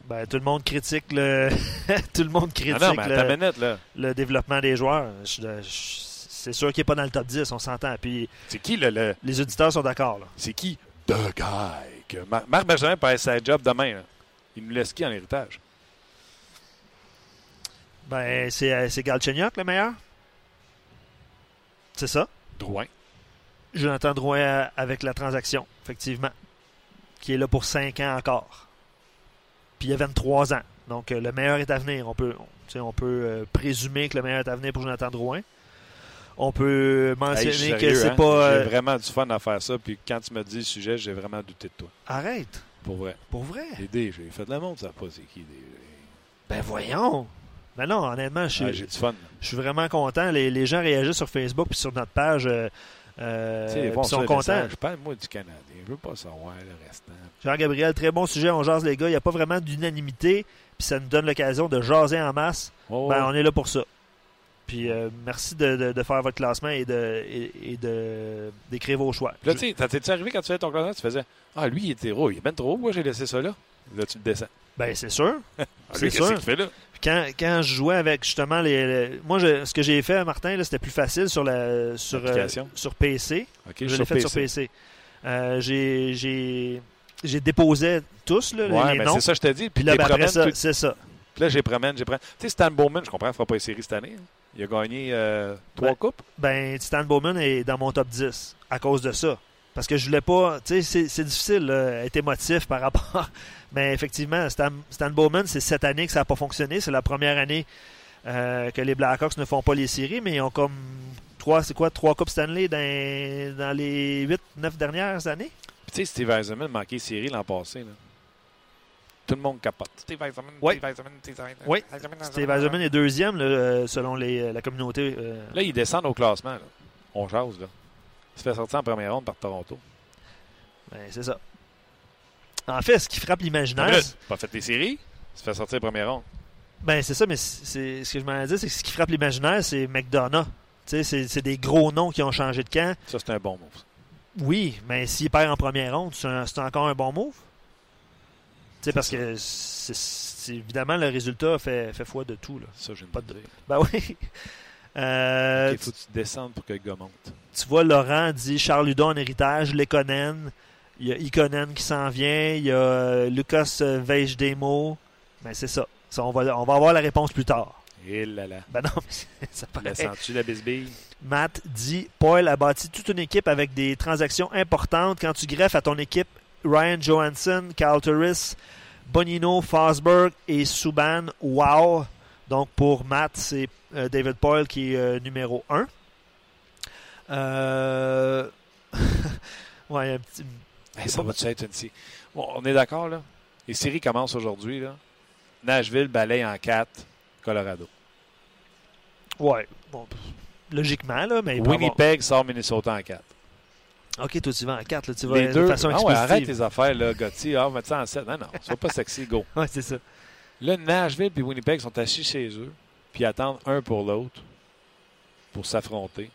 [SPEAKER 3] Ben, tout le monde critique le tout le monde critique
[SPEAKER 1] Ah non, mais
[SPEAKER 3] le,
[SPEAKER 1] minute,
[SPEAKER 3] développement des joueurs. Je- je- c'est sûr qu'il n'est pas dans le top 10, on s'entend. Puis
[SPEAKER 1] C'est qui le, le-
[SPEAKER 3] les auditeurs sont d'accord. là.
[SPEAKER 1] c'est qui the guy Mar- Marc Bergevin perd sa job demain. là. Il nous laisse qui en héritage?
[SPEAKER 3] Ben, c'est euh, c'est Galchenyuk le meilleur. C'est ça?
[SPEAKER 1] Drouin.
[SPEAKER 3] Jonathan Drouin euh, avec la transaction, effectivement. Qui est là pour 5 ans encore. Puis il a 23 ans. Donc euh, le meilleur est à venir. On peut, on, tu sais, on peut euh, présumer que le meilleur est à venir pour Jonathan Drouin. On peut mentionner
[SPEAKER 1] je suis
[SPEAKER 3] que c'est
[SPEAKER 1] hein?
[SPEAKER 3] pas.
[SPEAKER 1] J'ai
[SPEAKER 3] euh,
[SPEAKER 1] vraiment du fun à faire ça. Puis quand tu me dis le sujet, j'ai vraiment douté de toi.
[SPEAKER 3] Arrête,
[SPEAKER 1] Pour vrai.
[SPEAKER 3] pour vrai?
[SPEAKER 1] J'ai fait de la montre, ça pas c'est qui. des-
[SPEAKER 3] Ben voyons. Ben non, honnêtement, je,
[SPEAKER 1] Ah, j'ai du fun.
[SPEAKER 3] je suis vraiment content. Les, les gens réagissent sur Facebook puis sur notre page. euh, euh,
[SPEAKER 1] ils
[SPEAKER 3] sont contents.
[SPEAKER 1] message. Parle-moi du Canadien. Je veux pas savoir le restant.
[SPEAKER 3] Jean-Gabriel, très bon sujet. On jase, les gars. Il n'y a pas vraiment d'unanimité. Puis ça nous donne l'occasion de jaser en masse.
[SPEAKER 1] Oh,
[SPEAKER 3] Ben, on est là pour ça. Puis euh, merci de, de- de faire votre classement et de et, et de d'écrire vos choix.
[SPEAKER 1] Là, tu t'es-tu arrivé quand tu faisais ton classement, tu faisais Ah, lui, il était héros. Il est bien trop. Moi, j'ai laissé ça là. Là, tu le descends.
[SPEAKER 3] Ben c'est sûr.
[SPEAKER 1] Ah,
[SPEAKER 3] C'est sûr.
[SPEAKER 1] qu'il fait là?
[SPEAKER 3] Quand, quand je jouais avec justement les, les- moi je- ce que j'ai fait Martin là, c'était plus facile sur la sur euh, sur PC.
[SPEAKER 1] OK,
[SPEAKER 3] je l'ai fait sur PC. Euh, j'ai j'ai j'ai déposé tous là,
[SPEAKER 1] Ouais,
[SPEAKER 3] les
[SPEAKER 1] mais
[SPEAKER 3] noms.
[SPEAKER 1] c'est ça, je t'ai dit. Puis
[SPEAKER 3] là
[SPEAKER 1] t'es
[SPEAKER 3] ben, après
[SPEAKER 1] promènes
[SPEAKER 3] ça,
[SPEAKER 1] tout-
[SPEAKER 3] c'est ça.
[SPEAKER 1] Puis là, j'ai promène, j'ai promène. Tu sais, Stan Bowman, je comprends, il ne fera pas une série cette année. hein. Il a gagné euh, trois
[SPEAKER 3] Ben,
[SPEAKER 1] coupes?
[SPEAKER 3] Ben Stan Bowman est dans mon top 10 à cause de ça. Parce que je voulais pas. Tu sais, c'est- difficile là, être émotif par rapport. Mais effectivement, Stan, Stan Bowman, c'est cette année que ça n'a pas fonctionné. C'est la première année euh, que les Blackhawks ne font pas les séries, mais ils ont comme trois, c'est quoi, trois Coupes Stanley dans, dans les 8-9 dernières années?
[SPEAKER 1] Puis tu sais, Steve Eisenman manquait série l'an passé. Là. Tout le monde capote. Steve Eisenman,
[SPEAKER 3] Oui.
[SPEAKER 1] Steve Eisenman, Steve Eisenman.
[SPEAKER 3] Oui.
[SPEAKER 1] Eisenman,
[SPEAKER 3] Steve
[SPEAKER 1] Eisenman.
[SPEAKER 3] Est deuxième là, euh, selon les- la communauté. euh,
[SPEAKER 1] Là, ils descendent au classement. Là. On jase. Là. Il se fait sortir en première ronde par Toronto.
[SPEAKER 3] ben, c'est ça. En fait, ce qui frappe l'imaginaire,
[SPEAKER 1] pas fait les séries. Il se fait sortir en première ronde.
[SPEAKER 3] Ben, c'est ça, mais c'est ce que je m'en ai dit, c'est que ce qui frappe l'imaginaire, c'est McDonough. Tu sais, c'est- c'est des gros noms qui ont changé de camp.
[SPEAKER 1] Ça, c'est un bon move. ça.
[SPEAKER 3] Oui, mais s'il perd en première ronde, c'est un- c'est encore un bon move. Tu sais, parce
[SPEAKER 1] ça.
[SPEAKER 3] que c'est c'est- évidemment le résultat fait, fait foi de tout. Là.
[SPEAKER 1] Ça, j'ai
[SPEAKER 3] Pas de-
[SPEAKER 1] de.
[SPEAKER 3] Ben oui. Euh,
[SPEAKER 1] Il faut que tu descendes pour que le gars monte.
[SPEAKER 3] tu vois, Laurent dit Charles Hudon en héritage, Lekonen, il y a Ikonen qui s'en vient, il y a euh, Lucas euh, Vejdemo. Ben c'est ça. Ça, on, va, on va avoir la réponse plus tard.
[SPEAKER 1] Et là là.
[SPEAKER 3] Ben non, mais ça paraît.
[SPEAKER 1] La sens-tu, la bisbille?
[SPEAKER 3] Matt dit Paul a bâti toute une équipe avec des transactions importantes. Quand tu greffes à ton équipe Ryan Johansson, Carl Turris, Bonino, Fosberg et Subban, wow. Donc pour Matt, c'est euh, David Poyle qui est euh, numéro 1. Euh... ouais, un petit.
[SPEAKER 1] Hey, ça va-tu être une? Bon, on est d'accord, là? Les séries commencent aujourd'hui, là. Nashville balaye en 4, Colorado.
[SPEAKER 3] Ouais. Bon, logiquement, là, mais. avoir-
[SPEAKER 1] Winnipeg sort Minnesota en 4.
[SPEAKER 3] Ok, toi, tu vas en 4, là, tu vas
[SPEAKER 1] Les
[SPEAKER 3] de
[SPEAKER 1] deux.
[SPEAKER 3] façon
[SPEAKER 1] Ah ouais, arrête tes affaires, là, Gotti. Ah, mets ça en 7. Non, non, sois pas sexy, go.
[SPEAKER 3] Ouais, c'est ça.
[SPEAKER 1] Là, Nashville et Winnipeg sont assis chez eux, puis attendent un pour l'autre pour s'affronter.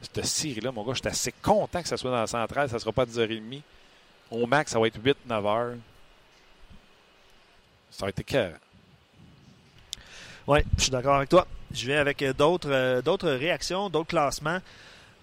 [SPEAKER 1] Cette série-là, mon gars, je suis assez content que ça soit dans la centrale. Ça ne sera pas à 10h30. Au max, ça va être 8-9 heures. Ça va être écœurant.
[SPEAKER 3] Oui, je suis d'accord avec toi. Je viens avec euh, d'autres euh, d'autres réactions, d'autres classements.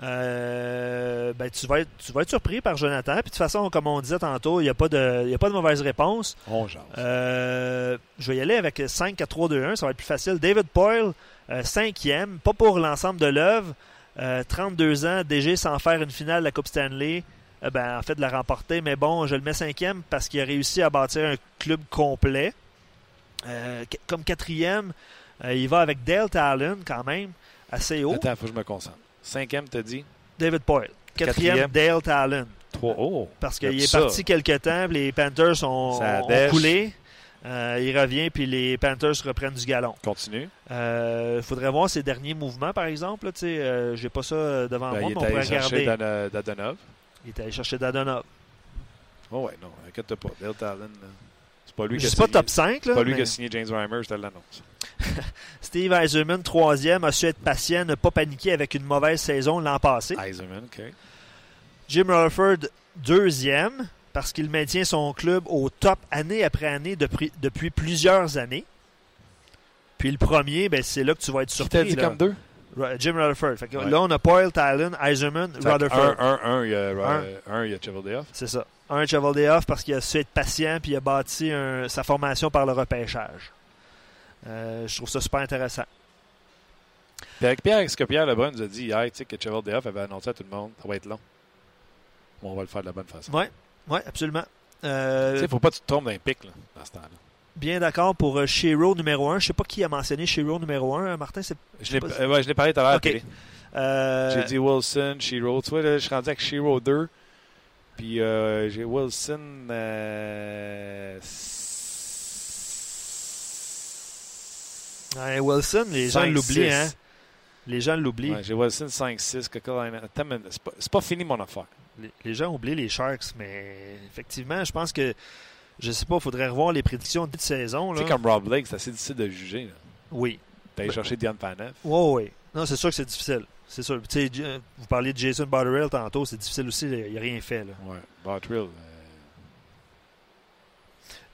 [SPEAKER 3] Euh, ben, tu, vas être, tu vas être surpris par Jonathan. Puis de toute façon, comme on disait tantôt, il n'y a, pas de- y a pas de mauvaise réponse.
[SPEAKER 1] On.
[SPEAKER 3] Euh, je vais y aller avec 5 4 3 2 1, ça va être plus facile. David Poyle, euh, cinquième, pas pour l'ensemble de l'œuvre. Euh, 32 ans, DG sans faire une finale de la Coupe Stanley. Euh, ben, en fait, de la remporter. Mais bon, je le mets cinquième parce qu'il a réussi à bâtir un club complet. Euh, comme quatrième, euh, il va avec Dale Talon quand même, assez haut.
[SPEAKER 1] Attends, il faut que je me concentre. Cinquième, t'as dit?
[SPEAKER 3] David Poyle. Quatrième,
[SPEAKER 1] Quatrième.
[SPEAKER 3] Dale Talon.
[SPEAKER 1] Trois. Oh!
[SPEAKER 3] Parce qu'il est
[SPEAKER 1] ça.
[SPEAKER 3] parti quelque temps, puis les Panthers ont, coulé. Euh, il revient, puis les Panthers reprennent du galon.
[SPEAKER 1] Continue.
[SPEAKER 3] Il Euh, faudrait voir ses derniers mouvements, par exemple. Tu sais, euh, J'ai pas ça devant
[SPEAKER 1] Ben,
[SPEAKER 3] moi,
[SPEAKER 1] il
[SPEAKER 3] mais
[SPEAKER 1] est
[SPEAKER 3] on pourrait
[SPEAKER 1] allé chercher
[SPEAKER 3] regarder.
[SPEAKER 1] Dan- euh, Dadonov.
[SPEAKER 3] Il est allé chercher Dadonov.
[SPEAKER 1] Oh ouais, non, inquiète pas. Dale Talon, là. C'est pas lui qui a
[SPEAKER 3] sais pas
[SPEAKER 1] signé-
[SPEAKER 3] top 5.
[SPEAKER 1] C'est
[SPEAKER 3] Là,
[SPEAKER 1] pas lui qui a signé James Reimer, je te l'annonce.
[SPEAKER 3] Steve Eiserman, troisième, a su être patient, ne pas paniquer avec une mauvaise saison l'an passé.
[SPEAKER 1] Eiserman, OK.
[SPEAKER 3] Jim Rutherford, Deuxième, parce qu'il maintient son club au top année après année depuis, depuis plusieurs années. Puis le premier, ben, c'est là que tu vas être
[SPEAKER 2] Qui
[SPEAKER 3] surpris.
[SPEAKER 2] dit
[SPEAKER 3] là.
[SPEAKER 2] comme deux?
[SPEAKER 3] Jim Rutherford. Fait que
[SPEAKER 1] Ouais.
[SPEAKER 3] Là, on a Poyle,
[SPEAKER 1] Fait que
[SPEAKER 3] Rutherford.
[SPEAKER 1] Un, un, un, il y a,
[SPEAKER 3] Un.
[SPEAKER 1] un, il y a Cheveldayoff.
[SPEAKER 3] C'est ça. Un Cheveldayoff parce qu'il a su être patient puis il a bâti un- sa formation par le repêchage. Euh, je trouve ça super intéressant.
[SPEAKER 1] Puis avec Pierre, ce que Pierre Lebrun nous a dit hier, tu sais, que Cheveldayoff avait annoncé à tout le monde, ça va être long. Bon, on va le faire de la bonne façon.
[SPEAKER 3] Oui, ouais, absolument. Euh,
[SPEAKER 1] Tu sais, faut pas que tu te trompes d'un pic, là, dans ce temps-là.
[SPEAKER 3] bien d'accord pour euh, Shiro numéro 1. Je sais pas qui a mentionné Shiro numéro 1. Martin, c'est.
[SPEAKER 1] Je l'ai
[SPEAKER 3] pas-
[SPEAKER 1] euh, ouais, parlé tout à l'heure.
[SPEAKER 3] Euh,
[SPEAKER 1] J'ai dit Wilson, Shiro. Tu vois, là, je suis rendu avec Shiro 2. Puis euh, j'ai Wilson. Euh,
[SPEAKER 3] ouais, Wilson, les gens l'oublient. Hein? Les gens l'oublient.
[SPEAKER 1] Ouais, j'ai Wilson 5-6. Attends, mais c'est pas, pas fini mon affaire.
[SPEAKER 3] Les, les gens oublient les Sharks, mais effectivement, je pense que. Je sais pas, il faudrait revoir les prédictions de saison.
[SPEAKER 1] Tu sais, comme Rob Blake, c'est assez difficile de juger. là.
[SPEAKER 3] Oui.
[SPEAKER 1] T'as allé
[SPEAKER 3] Ben-
[SPEAKER 1] chercher Diane Panev.
[SPEAKER 3] Oui, oui. Non, c'est sûr que c'est difficile. C'est sûr. Vous parliez de Jason Botterill tantôt, c'est difficile aussi, il n'a rien fait. Là.
[SPEAKER 1] Ouais. Bottrill. euh,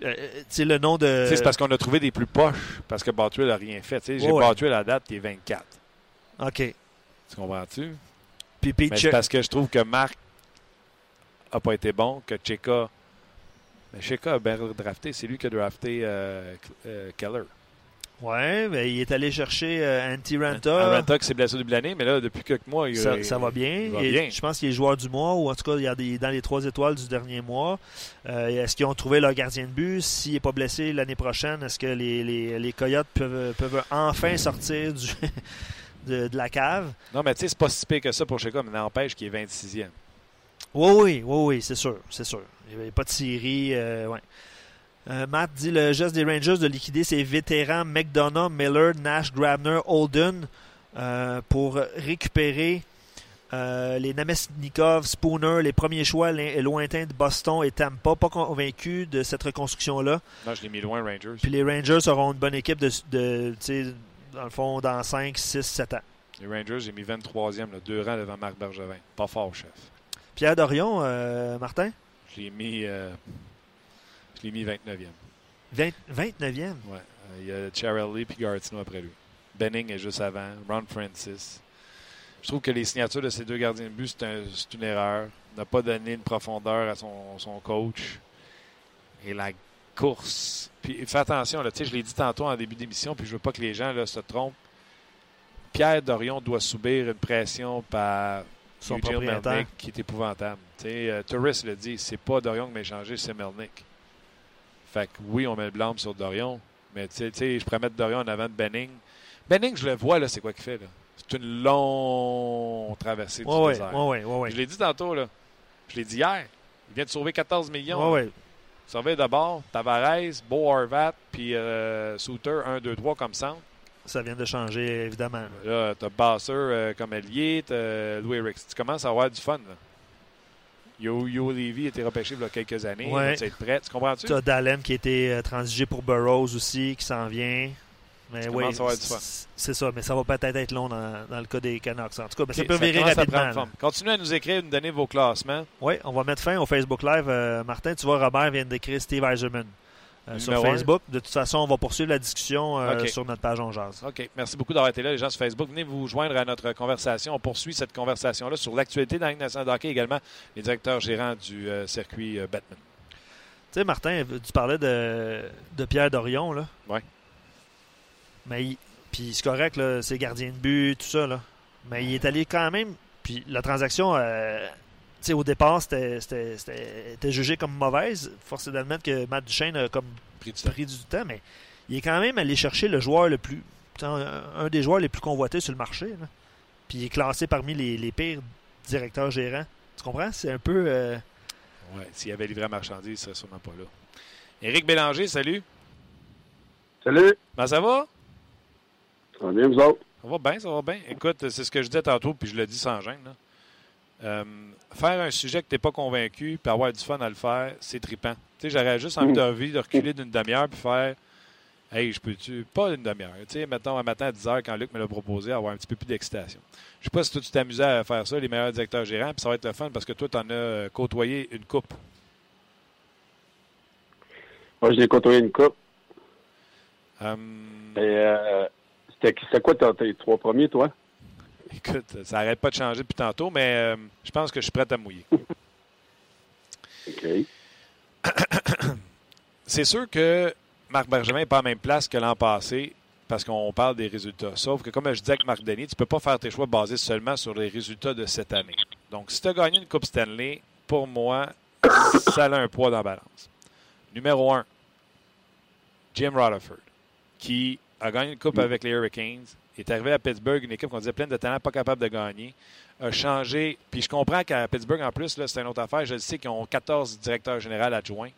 [SPEAKER 3] Euh, euh, le nom de.
[SPEAKER 1] C'est parce qu'on a trouvé des plus poches. Parce que Bottrill n'a rien fait. J'ai
[SPEAKER 3] Ouais.
[SPEAKER 1] Bottrill à date, qui est 24.
[SPEAKER 3] OK.
[SPEAKER 1] Tu comprends-tu?
[SPEAKER 3] Puis, puis
[SPEAKER 1] Mais c'est parce que je trouve que Marc a pas été bon, que Cheka. Mais Cheka a bien drafté. C'est lui qui a drafté euh, euh, Keller.
[SPEAKER 3] Ouais, ben, il est allé chercher euh, Antti Ranta.
[SPEAKER 1] Ranta qui s'est blessé de l'année, mais là, depuis quelques mois, il,
[SPEAKER 3] Ça, ça va bien.
[SPEAKER 1] il va
[SPEAKER 3] Il est-
[SPEAKER 1] bien.
[SPEAKER 3] Je pense qu'il est joueur du mois, ou en tout cas, il y a des, dans les trois étoiles du dernier mois. Euh, est-ce qu'ils ont trouvé leur gardien de but? S'il n'est pas blessé l'année prochaine, est-ce que les, les, les Coyotes peuvent, peuvent enfin sortir du, de, de la cave?
[SPEAKER 1] Non, mais tu sais, c'est pas si pire que ça pour Cheka, mais n'empêche qu'il est 26e.
[SPEAKER 3] Oui, oui, oui, oui, c'est sûr, c'est sûr. Il n'y avait pas de série. euh, ouais. Euh, Matt dit le geste des Rangers de liquider ses vétérans McDonough, Miller, Nash, Grabner, Holden euh, pour récupérer euh, les Namestnikov, Spooner, les premiers choix lo- lointains de Boston et Tampa. Pas convaincu de cette reconstruction-là.
[SPEAKER 1] Non, je l'ai mis loin, Rangers.
[SPEAKER 3] Puis les Rangers auront une bonne équipe de, dans le fond, dans 5, 6, 7 ans.
[SPEAKER 1] Les Rangers, j'ai mis 23e, là, deux rangs devant Marc Bergevin. Pas fort, chef.
[SPEAKER 3] Pierre Dorion, euh, Martin,
[SPEAKER 1] Je l'ai mis, euh, je l'ai mis 29e.
[SPEAKER 3] 20 29e.
[SPEAKER 1] Ouais. Euh, Il y a Charlie puis Gartino après lui. Benning est juste avant. Ron Francis. Je trouve que les signatures de ces deux gardiens de but, c'est un- c'est une erreur. Il n'a pas donné une profondeur à son, son coach. Et la course. Puis fais attention, là, je l'ai dit tantôt en début d'émission, puis je veux pas que les gens là, se trompent. Pierre Dorion doit subir une pression par
[SPEAKER 3] Son
[SPEAKER 1] Eugene
[SPEAKER 3] propriétaire.
[SPEAKER 1] Melnick qui est épouvantable. Euh, Torres le dit, c'est pas Dorion qui m'a échangé, c'est Melnick. Fait que oui, on met le blâme sur Dorion, mais tu sais- je pourrais mettre Dorion en avant de Benning. Benning, je le vois, là, c'est quoi qu'il fait, là? C'est une longue traversée du
[SPEAKER 3] oui,
[SPEAKER 1] désert.
[SPEAKER 3] oui, oui.
[SPEAKER 1] Je l'ai dit tantôt, là. Je l'ai dit hier. Il vient de sauver 14 millions.
[SPEAKER 3] Oui.
[SPEAKER 1] Surveille d'abord Tavares, Beau Horvat, puis euh, Souter, 1, 2, 3 comme centre.
[SPEAKER 3] Ça vient de changer, évidemment.
[SPEAKER 1] Là, t'as Basser euh, comme allié, t'as Louis Ricks. Tu commences à avoir du fun, là. Yo, Yo Levy a été repêché il y a quelques années.
[SPEAKER 3] Ouais.
[SPEAKER 1] Il va être prêt? Tu comprends-tu?
[SPEAKER 3] Tu as Dallin qui a été euh, transigé pour Burroughs aussi, qui s'en vient. Mais oui, c'est- ça, mais ça va peut-être être long dans, dans le cas des Canucks. En tout cas, ben, ça peut virer
[SPEAKER 1] à
[SPEAKER 3] rapidement.
[SPEAKER 1] Continuez à nous écrire, nous donner vos classements.
[SPEAKER 3] Oui, on va mettre fin au Facebook Live. Euh, Martin, tu vois, Robert vient d'écrire Steve Eiserman euh, sur
[SPEAKER 1] Numéro un.
[SPEAKER 3] Facebook. De toute façon, on va poursuivre la discussion euh, sur notre page On Jase.
[SPEAKER 1] OK. Merci beaucoup d'avoir été là, les gens sur Facebook. Venez vous joindre à notre conversation. On poursuit cette conversation-là sur l'actualité dans la Ligue nationale de hockey, également les directeurs gérants du euh, circuit Batman.
[SPEAKER 3] Tu sais, Martin, tu parlais de, de Pierre Dorion, là.
[SPEAKER 1] Ouais.
[SPEAKER 3] Mais il- puis c'est correct, là, c'est gardien de but, tout ça, là. Mais il est allé quand même. Puis la transaction, au départ, c'était, c'était, c'était- était jugé comme mauvaise. Force est d'admettre que Matt Duchesne a comme
[SPEAKER 1] Pris du temps.
[SPEAKER 3] pris du temps, mais il est quand même allé chercher le joueur le plus. un, un des joueurs les plus convoités sur le marché. là. Puis il est classé parmi les, les pires directeurs gérants. Tu comprends? C'est un peu. euh,
[SPEAKER 1] Ouais, s'il avait livré la marchandise, il serait sûrement pas là. Éric Bélanger, salut.
[SPEAKER 6] Salut,
[SPEAKER 1] Ben, ça va?
[SPEAKER 6] ça va bien, vous autres?
[SPEAKER 1] Ça va bien, ça va bien. Écoute, c'est ce que je disais tantôt, puis je le dis sans gêne. là. Euh, faire un sujet que tu n'es pas convaincu, puis avoir du fun à le faire, c'est trippant. Tu sais, j'aurais juste envie
[SPEAKER 6] Mm.
[SPEAKER 1] de, de reculer d'une demi-heure, puis faire Hey, je peux-tu. Pas une demi-heure. Tu sais, mettons, un matin à 10 h, quand Luc me l'a proposé, avoir un petit peu plus d'excitation. Je sais pas si toi, tu t'amusais à faire ça, les meilleurs directeurs gérants, puis ça va être le fun parce que toi, tu en as euh, côtoyé une coupe.
[SPEAKER 6] Moi, je l'ai côtoyé une coupe. Et, euh, c'était, quoi tes trois premiers, toi?
[SPEAKER 1] Écoute, ça n'arrête pas de changer depuis tantôt, mais euh, je pense que je suis prêt à mouiller.
[SPEAKER 6] OK.
[SPEAKER 1] C'est sûr que Marc Bergevin n'est pas à la même place que l'an passé parce qu'on parle des résultats. Sauf que, comme je disais avec Marc Denis, tu ne peux pas faire tes choix basés seulement sur les résultats de cette année. Donc, si tu as gagné une Coupe Stanley, pour moi, ça a un poids dans la balance. Numéro 1, Jim Rutherford, qui a gagné une Coupe avec les Hurricanes, est arrivé à Pittsburgh, une équipe qu'on disait pleine de talents, pas capable de gagner, a changé. Puis je comprends qu'à Pittsburgh, en plus, c'est une autre affaire. Je sais qu'ils ont 14 directeurs généraux adjoints.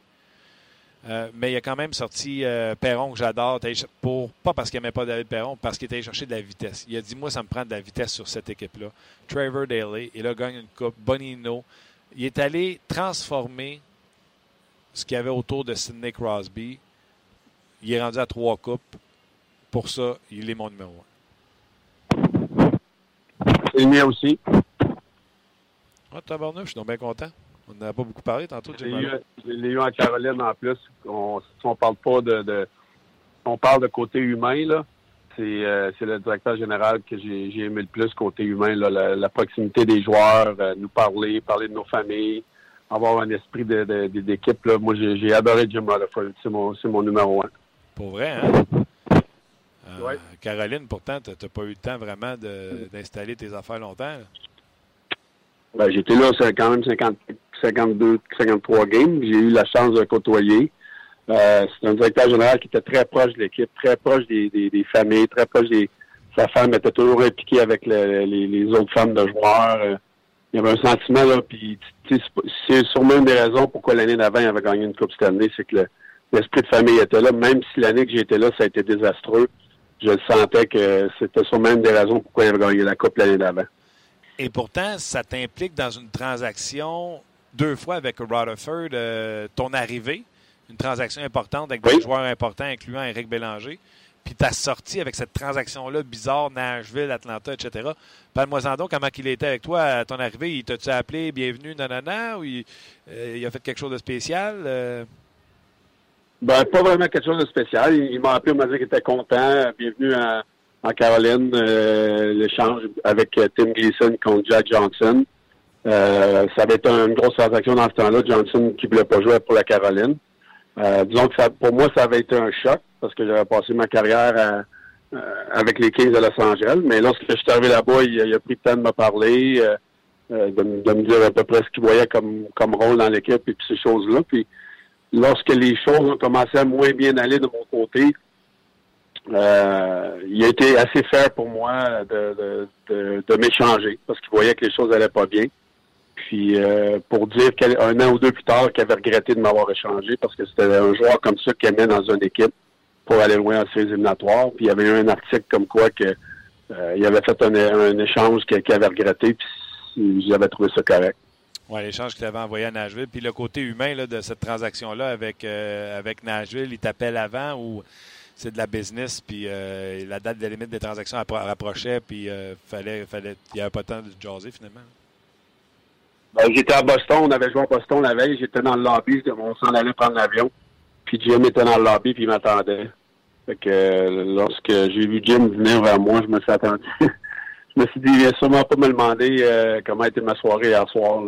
[SPEAKER 1] Euh, mais il a quand même sorti euh, Perron, que j'adore, pour, pas parce qu'il n'aimait pas David Perron, parce qu'il était allé chercher de la vitesse. Il a dit Moi, ça me prend de la vitesse sur cette équipe-là. Trevor Daly, il a gagné une coupe. Bonino. Il est allé transformer ce qu'il y avait autour de Sidney Crosby. Il est rendu à trois coupes. Pour ça, il est mon numéro un.
[SPEAKER 6] C'est le mien aussi.
[SPEAKER 1] Ah, tabarnouche, je suis donc bien content. On n'en a pas beaucoup parlé tantôt,
[SPEAKER 6] Je l'ai eu, en Caroline en plus. On, si on parle pas de, de- on parle de côté humain là. C'est, euh, le directeur général que j'ai, aimé le plus côté humain, là, la, la proximité des joueurs, euh, nous parler, parler de nos familles, avoir un esprit de, d'équipe. Moi, j'ai, j'ai adoré Jim Rutherford. C'est mon, c'est mon numéro un.
[SPEAKER 1] Pour vrai, hein? Euh,
[SPEAKER 6] Ouais.
[SPEAKER 1] Caroline, pourtant, tu n'as pas eu le temps vraiment de- d'installer tes affaires longtemps.
[SPEAKER 6] Ben, j'étais là, quand même 50, 52, 53 games. J'ai eu la chance de côtoyer. Euh, c'est un directeur général qui était très proche de l'équipe, très proche des, des, des familles, très proche des. Sa femme était toujours impliquée avec le- les, les autres femmes de joueurs. Euh, il y avait un sentiment là, puis c'est sûrement une des raisons pourquoi l'année d'avant il avait gagné une Coupe Stanley, c'est que le- l'esprit de famille était là. Même si l'année que j'étais là, ça a été désastreux, je le sentais que c'était sûrement une des raisons pourquoi il avait gagné la Coupe l'année d'avant.
[SPEAKER 1] Et pourtant, ça t'implique dans une transaction deux fois avec Rutherford, euh, ton arrivée, une transaction importante avec des joueurs importants, incluant Eric Bélanger. Puis ta sortie avec cette transaction-là bizarre, Nashville, Atlanta, etc. Parle-moi-en donc comment il était avec toi à ton arrivée. Il t'a-tu appelé bienvenue, nanana, ou il, euh, il a fait quelque chose de spécial? euh?
[SPEAKER 6] Ben, pas vraiment quelque chose de spécial. Il, m'a appelé, il m'a dit qu'il était content. Bienvenue à- en Caroline. Euh, L'échange avec euh, Tim Gleason contre Jack Johnson. Euh, ça avait été une grosse transaction dans ce temps-là. Johnson qui voulait pas jouer pour la Caroline. Euh, disons que ça, pour moi, ça avait été un choc parce que j'avais passé ma carrière à- euh, avec les Kings de Los Angeles. Mais lorsque je suis arrivé là-bas, il, a pris le temps de me parler, euh, de, me- de me dire à peu près ce qu'il voyait comme, comme rôle dans l'équipe et puis ces choses-là. Puis lorsque les choses ont commencé à moins bien aller de mon côté, euh, il a été assez fair pour moi de, de, de, de m'échanger parce qu'il voyait que les choses allaient pas bien. Puis euh, pour dire qu'un an ou deux plus tard qu'il avait regretté de m'avoir échangé parce que c'était un joueur comme ça qu'il aimait dans une équipe pour aller loin en séries éliminatoires. Puis il y avait eu un article comme quoi que euh, il avait fait un, un échange qu'il avait regretté, puis j'avais trouvé ça correct.
[SPEAKER 1] Oui, l'échange qu'il avait envoyé à Nashville. Puis le côté humain là, de cette transaction-là avec, euh, avec Nashville, il t'appelle avant ou c'est de la business, puis euh, la date de limite des transactions appro- rapprochait, puis euh, fallait, fallait, il n'y avait pas le temps de jaser finalement.
[SPEAKER 6] Ben, j'étais à Boston, on avait joué à Boston la veille, j'étais dans le lobby, on s'en allait prendre l'avion. Puis Jim était dans le lobby, puis il m'attendait. Fait que lorsque j'ai vu Jim venir vers moi, je me suis attendu. je me suis dit, il va sûrement pas me demander euh, comment était ma soirée hier soir.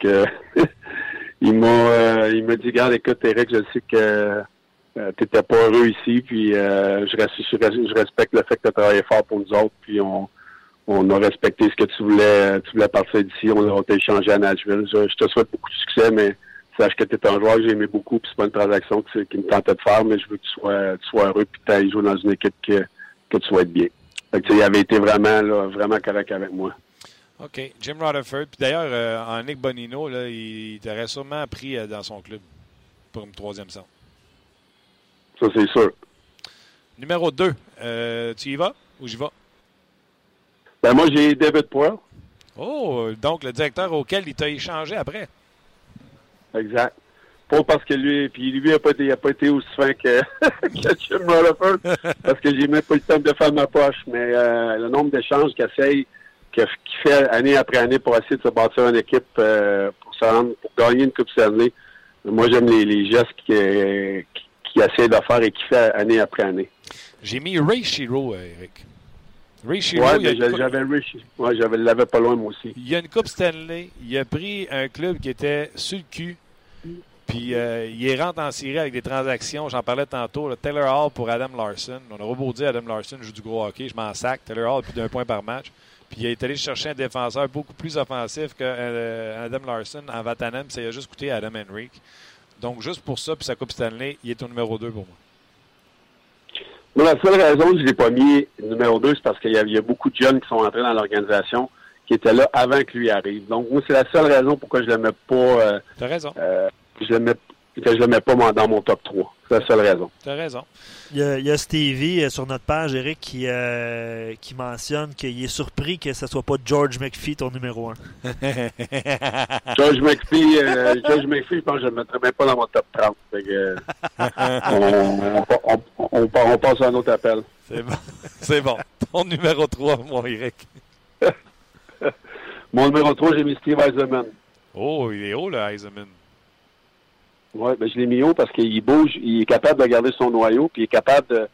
[SPEAKER 6] Fait il m'a euh, il dit, regarde, écoute, Eric, je sais que euh, t'étais pas heureux ici, puis euh, je, res- je, res- je respecte le fait que tu as travaillé fort pour nous autres, puis on, a respecté ce que tu voulais, tu voulais partir d'ici, on, t'a échangé à Nashville. Je, te souhaite beaucoup de succès, mais sache que tu es un joueur que j'ai aimé beaucoup, puis c'est pas une transaction qui me tentait de faire, mais je veux que tu sois, tu sois heureux, puis que tu ailles jouer dans une équipe que, tu sois bien. Il avait été vraiment, vraiment correct avec moi.
[SPEAKER 1] OK. Jim Rutherford. Puis d'ailleurs, euh, en Nick Bonino, là, il, il t'aurait sûrement pris euh, dans son club pour une troisième centre.
[SPEAKER 6] Ça, c'est sûr.
[SPEAKER 1] Numéro 2, tu y vas ou j'y vais?
[SPEAKER 6] Ben, moi, j'ai David Poyle.
[SPEAKER 1] Oh, donc le directeur auquel il t'a échangé après.
[SPEAKER 6] Exact. Pas parce que lui, puis lui a pas pas été aussi fin que, que Jim Rutherford, parce que j'ai même pas le temps de faire ma poche. Mais euh, le nombre d'échanges qu'il essaye, qu'il fait année après année pour essayer de se bâtir une équipe euh, pour se rendre, pour gagner une Coupe Stanley. Moi, j'aime les, les gestes qu'il qui, qui essaie de faire et qu'il fait année après année.
[SPEAKER 1] J'ai mis Ray Shiro, euh, Eric. Ray Shiro,
[SPEAKER 6] Ouais,
[SPEAKER 1] coupe-
[SPEAKER 6] j'avais Ray Shiro. Ouais, j'avais l'avais pas loin moi aussi.
[SPEAKER 1] il y a une Coupe Stanley. Il a pris un club qui était sur le cul. Puis euh, il rentre en série avec des transactions. J'en parlais tantôt. là, Taylor Hall pour Adam Larson. On a beau dire Adam Larson joue du gros hockey. Je m'en sac. Taylor Hall plus d'un point par match. Puis il est allé chercher un défenseur beaucoup plus offensif que euh, Adam Larson en Vatanen. puis Ça lui a juste coûté Adam Henrique. Donc juste pour ça, puis sa Coupe Stanley, il est au numéro 2 pour moi.
[SPEAKER 6] Moi, la seule raison que je l'ai pas mis numéro 2, c'est parce qu'il y, a- il y a beaucoup de jeunes qui sont entrés dans l'organisation qui étaient là avant que lui arrive. Donc, moi, c'est la seule raison pourquoi je le mets pas, euh,
[SPEAKER 1] T'as raison.
[SPEAKER 6] euh, je le mets, que je le mets pas moi, dans mon top 3. C'est la seule raison.
[SPEAKER 1] T'as raison.
[SPEAKER 3] Il y, a, il y a Stevie euh, sur notre page, Eric, qui, euh, qui mentionne qu'il est surpris que ce soit pas George McPhee ton numéro 1.
[SPEAKER 6] George McPhee, euh, George McPhee, je pense que je le mettrais même pas dans mon top 30. Fait que, euh, on, on, on, on, on passe à un autre appel.
[SPEAKER 1] C'est bon. C'est bon. Ton numéro 3, mon Eric.
[SPEAKER 6] Mon numéro 3, j'ai mis Steve Eisenman.
[SPEAKER 1] Oh, il est haut, le Eisenman.
[SPEAKER 6] Oui, ben, je l'ai mis haut parce qu'il bouge, il est capable de garder son noyau, puis il est capable de.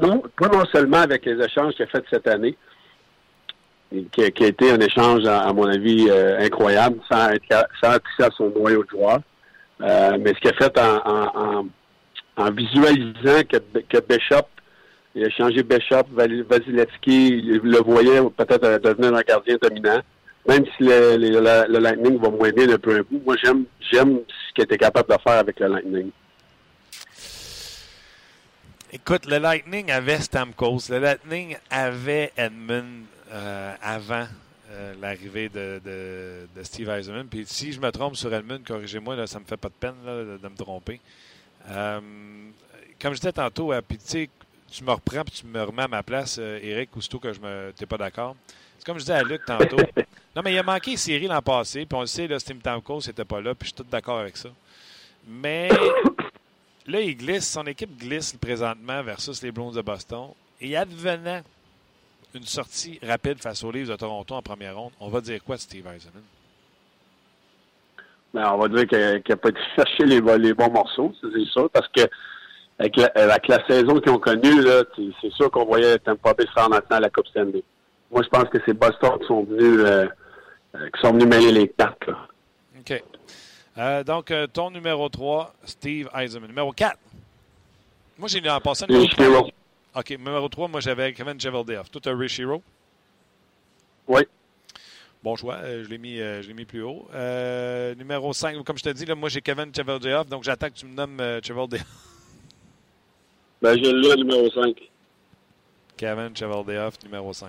[SPEAKER 6] Non, pas non seulement avec les échanges qu'il a fait cette année, qui a, été un échange, à, mon avis, euh, incroyable, sans, être, à son noyau de joueur, euh, mais ce qu'il a fait en, visualisant que, que Bishop, il a changé Bishop, Vasilevski, il le voyait peut-être devenir un gardien dominant même si le, Lightning va moins bien peu un bout, moi j'aime j'aime ce qu'il était capable de faire avec le Lightning.
[SPEAKER 1] Écoute, le Lightning avait Stamkos. Le Lightning avait Edmund euh, avant euh, l'arrivée de, Steve Eisenman. Puis si je me trompe sur Edmund, corrigez-moi, là, ça me fait pas de peine de, me tromper. Euh, comme je disais tantôt, puis tu tu me reprends puis tu me remets à ma place, Eric, aussitôt que je me t'es pas d'accord. Comme je disais à Luc tantôt. non, mais il a manqué série l'an passé, puis on le sait, là, Steve Stamkos n'était pas là, puis je suis tout d'accord avec ça. Mais Là, il glisse, son équipe glisse présentement versus les Browns de Boston. Et advenant une sortie rapide face aux Leafs de Toronto en première ronde, on va dire quoi Steve Eisenman?
[SPEAKER 6] Ben, on va dire qu'il n'a pas été chercher les, bons morceaux, c'est sûr, parce que avec la, saison qu'ils ont connue, c'est sûr qu'on voyait Tampa Bay se rendre maintenant à la Coupe Stanley. Moi, je pense que c'est Boston qui sont venus euh, euh, qui sont venus mêler les cartes. Là.
[SPEAKER 1] OK. Euh, donc, ton numéro 3, Steve Eisenman. Numéro 4. Moi, j'ai en passant numéro
[SPEAKER 6] Et Shiro.
[SPEAKER 1] 3. OK, numéro 3, moi, j'avais Kevin Cheveldayoff. Tout un Shiro.
[SPEAKER 6] Oui.
[SPEAKER 1] Bon choix, je l'ai mis, je mis plus haut. Euh, numéro 5, comme je te dis, là, moi j'ai Kevin Cheveldayoff, donc j'attends que tu me nommes Cheveldayoff.
[SPEAKER 6] Ben, j'ai le numéro 5.
[SPEAKER 1] Kevin Cheveldayoff, numéro 5.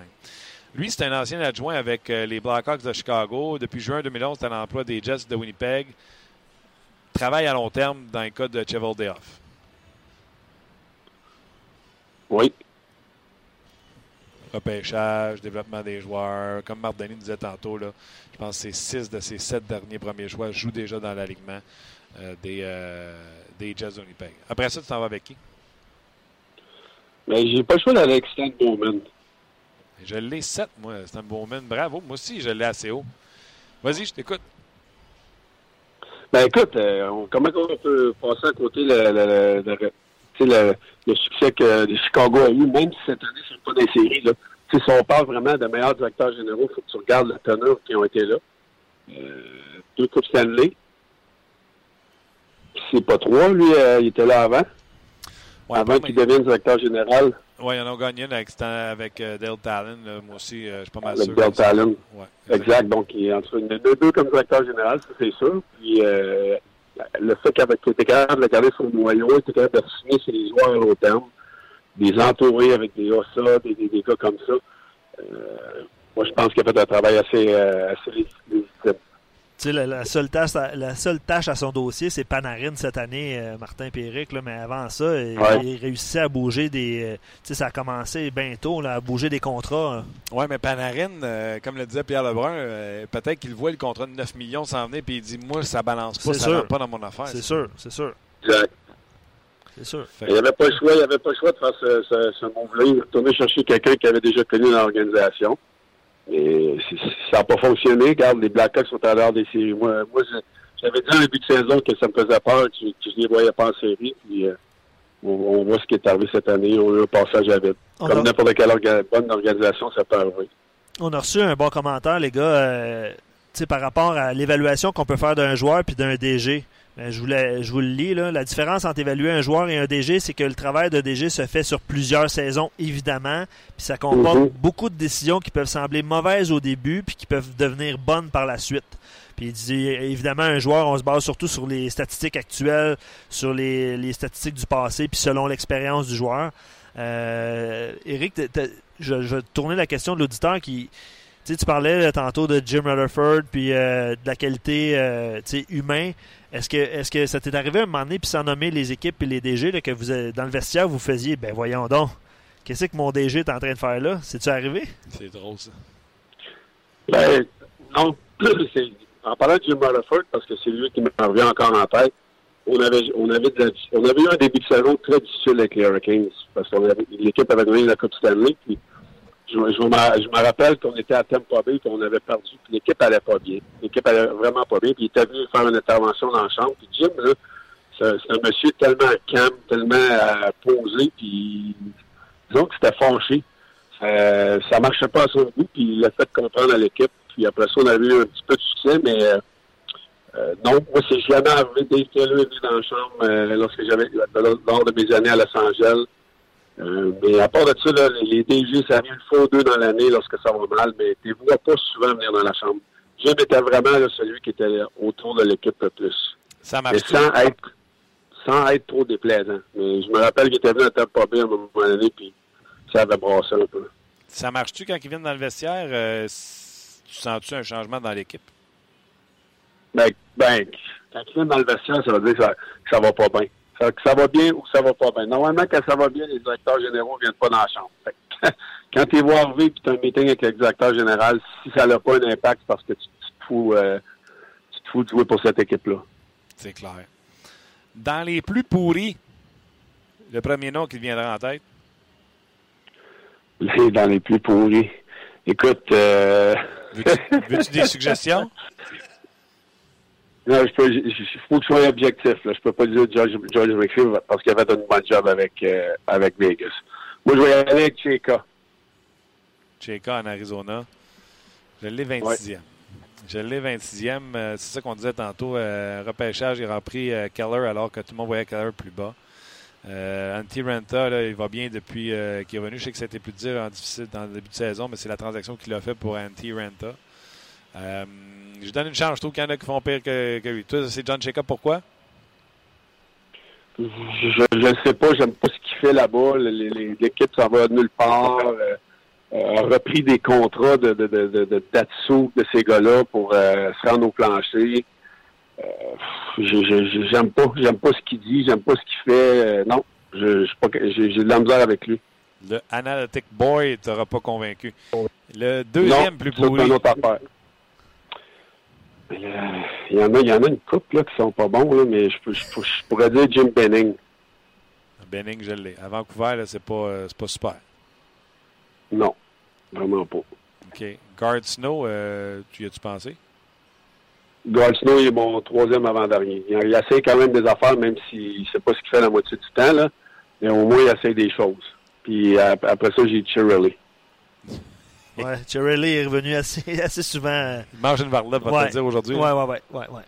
[SPEAKER 1] Lui, c'est un ancien adjoint avec euh, les Blackhawks de Chicago. Depuis juin 2011, c'est à l'emploi des Jets de Winnipeg. Travaille à long terme dans le cas de Cheveldayoff.
[SPEAKER 6] Oui.
[SPEAKER 1] Repêchage, développement des joueurs. Comme Marc Denis disait tantôt, là, je pense que c'est six de ses sept derniers premiers choix jouent déjà dans l'alignement euh, des, euh, des Jets de Winnipeg. Après ça, tu t'en vas avec qui?
[SPEAKER 6] Mais j'ai pas le choix d'aller avec Stan Bowman.
[SPEAKER 1] Je l'ai 7, moi, Stan Bowman. Bravo. Moi aussi, je l'ai assez haut. Vas-y, je t'écoute.
[SPEAKER 6] Ben écoute, euh, on- comment on peut passer à côté le, le, succès que Chicago a eu, même si cette année, ils sont pas les séries. Là. Si on parle vraiment de meilleurs directeurs généraux, il faut que tu regardes le teneur qui ont été là. Euh, deux Coupes Stanley. C'est pas trois, lui, euh, il était là avant.
[SPEAKER 1] Ouais,
[SPEAKER 6] avant qu'il devienne directeur général
[SPEAKER 1] Ouais, ils en ont gagné une avec, euh, Dale Talon. là. Moi aussi, euh, je suis pas mal
[SPEAKER 6] avec
[SPEAKER 1] sûr. Que-
[SPEAKER 6] Talon.
[SPEAKER 1] Ouais,
[SPEAKER 6] Exact. Donc, il est entre une, deux, deux comme directeur général, ça c'est sûr. Puis, euh, le fait qu'il était capable de garder son noyau, il était capable de signer ses joueurs à long terme, des entourer avec des OSA, des, des, des gars comme ça. Euh, moi, je pense qu'il a fait un travail assez, assez légitime.
[SPEAKER 3] Tu sais, la, la seule tâche, à- la seule tâche à son dossier, c'est Panarin cette année, euh, Martin Péric, là, mais avant ça, il,
[SPEAKER 6] Ouais.
[SPEAKER 3] il réussissait à bouger des. euh, tu sais, ça a commencé bientôt là, à bouger des contrats. hein.
[SPEAKER 1] Oui, mais Panarin, euh, comme le disait Pierre Lebrun, euh, peut-être qu'il voit le contrat de 9 millions s'en venir puis il dit Moi, ça balance pas,
[SPEAKER 3] C'est
[SPEAKER 1] ça
[SPEAKER 3] sûr.
[SPEAKER 1] rentre pas dans mon affaire.
[SPEAKER 3] C'est sûr, c'est sûr,
[SPEAKER 6] Exact.
[SPEAKER 3] c'est sûr.
[SPEAKER 6] Il n'y avait pas le choix, il avait pas le choix de faire ce, ce, ce move-là. Il est retourné chercher quelqu'un qui avait déjà connu l'organisation. C'est- ça n'a pas fonctionné. Regarde, les Blackhawks sont à l'heure des séries. Moi, j'avais dit en début de saison que ça me faisait peur, que, je- que je les voyais pas en série. Puis, euh, on, on voit ce qui est arrivé cette année. On a eu un passage à vide. Comme n'importe quelle orga- bonne organisation, ça peut arriver.
[SPEAKER 3] On a reçu un bon commentaire, les gars, euh, tu sais, par rapport à l'évaluation qu'on peut faire d'un joueur puis d'un DG. Euh, je, vous le, je vous le lis. Là. La différence entre évaluer un joueur et un DG, c'est que le travail de DG se fait sur plusieurs saisons, évidemment. Puis ça comporte
[SPEAKER 6] Mhm.
[SPEAKER 3] beaucoup de décisions qui peuvent sembler mauvaises au début puis qui peuvent devenir bonnes par la suite. Puis il dit, évidemment, un joueur, on se base surtout sur les statistiques actuelles, sur les, les statistiques du passé, puis selon l'expérience du joueur. Euh, Eric, je, je vais tourner la question de l'auditeur qui. Tu parlais là, tantôt de Jim Rutherford puis euh, de la qualité euh, tu sais, humain. Est-ce que, est-ce que ça t'est arrivé à un moment donné, puis sans nommer les équipes et les DG, là, que vous dans le vestiaire, vous faisiez, ben voyons donc, qu'est-ce que mon DG est en train de faire là? C'est-tu arrivé?
[SPEAKER 1] C'est drôle, ça.
[SPEAKER 6] Ben, non. C'est- En parlant de Jim Rutherford, parce que c'est lui qui me revient encore en tête, on avait, on avait, de la- on avait eu un début de saison très difficile avec les Hurricanes, parce que l'équipe avait gagné la Coupe Stanley, puis je, me- je, je me rappelle qu'on était à Tampa Bay, puis on avait perdu, puis l'équipe allait pas bien. L'équipe allait vraiment pas bien, puis il était venu faire une intervention dans la chambre, puis Jim, là, c'est c'est un monsieur tellement calme, tellement euh, posé, puis disons que c'était fâché. Euh, ça marchait pas à son goût, puis il l'a fait comprendre à l'équipe. Puis après ça, on avait eu un petit peu de succès, mais euh, euh, non, moi, c'est jamais arrivé. Dave Taylor est venu dans la chambre euh, lorsque j'avais lors de mes années à Los Angeles. Euh, mais à part de ça, là, les DG, ça arrive une fois ou deux dans l'année lorsque ça va mal, mais tu ne vois pas souvent venir dans la chambre. Jim était vraiment là, celui qui était autour de l'équipe le plus.
[SPEAKER 1] Ça
[SPEAKER 6] Mais
[SPEAKER 1] marche
[SPEAKER 6] sans être sans être trop déplaisant. Mais je me rappelle qu'il était venu à Tampa Bay à un moment donné, puis ça avait brassé un peu.
[SPEAKER 1] Ça marche-tu quand ils viennent dans le vestiaire? euh, tu sens-tu un changement dans l'équipe?
[SPEAKER 6] Ben, ben, quand il vient dans le vestiaire, ça veut dire que ça, que ça va pas bien. Ça, que ça va bien ou que ça va pas bien. Normalement, quand ça va bien, les directeurs généraux viennent pas dans la chambre. Fait que, quand tu vois arriver et tu as un meeting avec le directeur général, si ça n'a pas un impact, c'est parce que tu, tu te fous, euh, tu te fous de jouer pour cette équipe-là.
[SPEAKER 1] C'est clair. Dans les plus pourris, le premier nom qui te viendra en tête?
[SPEAKER 6] Dans les plus pourris. Écoute, euh,
[SPEAKER 1] Veux-tu veux-tu des suggestions?
[SPEAKER 6] Non, je peux, il faut que je sois objectif. Là. Je peux pas dire George, George McPhee parce qu'il avait une bonne job avec, euh, avec Vegas. Moi, je vais y aller avec Cheka.
[SPEAKER 1] Cheka en Arizona. Je l'ai 26e. Je l'ai 26e. Euh, c'est ça qu'on disait tantôt. Euh, repêchage, il a repris Keller alors que tout le monde voyait Keller plus bas. Euh, Antti Renta, là, il va bien depuis qu'il est revenu. Je sais que c'était plus dur en difficile dans le début de saison, mais c'est la transaction qu'il a fait pour Antti Renta. Euh, je donne une chance. Je trouve qu'il y en a qui font pire que, que lui. Toi, c'est John Cheka. Pourquoi?
[SPEAKER 6] Je ne sais pas, j'aime pas ce qu'il fait là-bas. L'équipe s'en va nulle part. Euh, euh, a repris des contrats de, de, de, de, de Datsu, de ces gars-là pour euh, se rendre au plancher. Euh, j'aime pas, j'aime pas ce qu'il dit, j'aime pas ce qu'il fait. Euh, non, je, j'ai de la misère avec lui.
[SPEAKER 1] Le Analytic Boy t'aura pas convaincu. Le deuxième
[SPEAKER 6] non,
[SPEAKER 1] plus
[SPEAKER 6] ça,
[SPEAKER 1] pourri.
[SPEAKER 6] une autre affaire. Mais là, Il y en a, il y en a une couple là, qui sont pas bons, là, mais je, pourrais dire Jim Benning.
[SPEAKER 1] Benning, je l'ai. À Vancouver, c'est pas, euh, pas super.
[SPEAKER 6] Non, vraiment pas.
[SPEAKER 1] OK. Guard Snow, euh, tu y as-tu pensé?
[SPEAKER 6] Goldsnow il est mon troisième avant-dernier. Il, il essaie quand même des affaires, même s'il ne sait pas ce qu'il fait la moitié du temps, là. Mais au moins, il essaie des choses. Puis ap- après ça, j'ai Chirelli.
[SPEAKER 3] Ouais, Cherry est revenu assez, assez souvent.
[SPEAKER 1] Il mange une varlope, va te
[SPEAKER 3] Ouais.
[SPEAKER 1] dire aujourd'hui.
[SPEAKER 3] Ouais, ouais, ouais, ouais, ouais.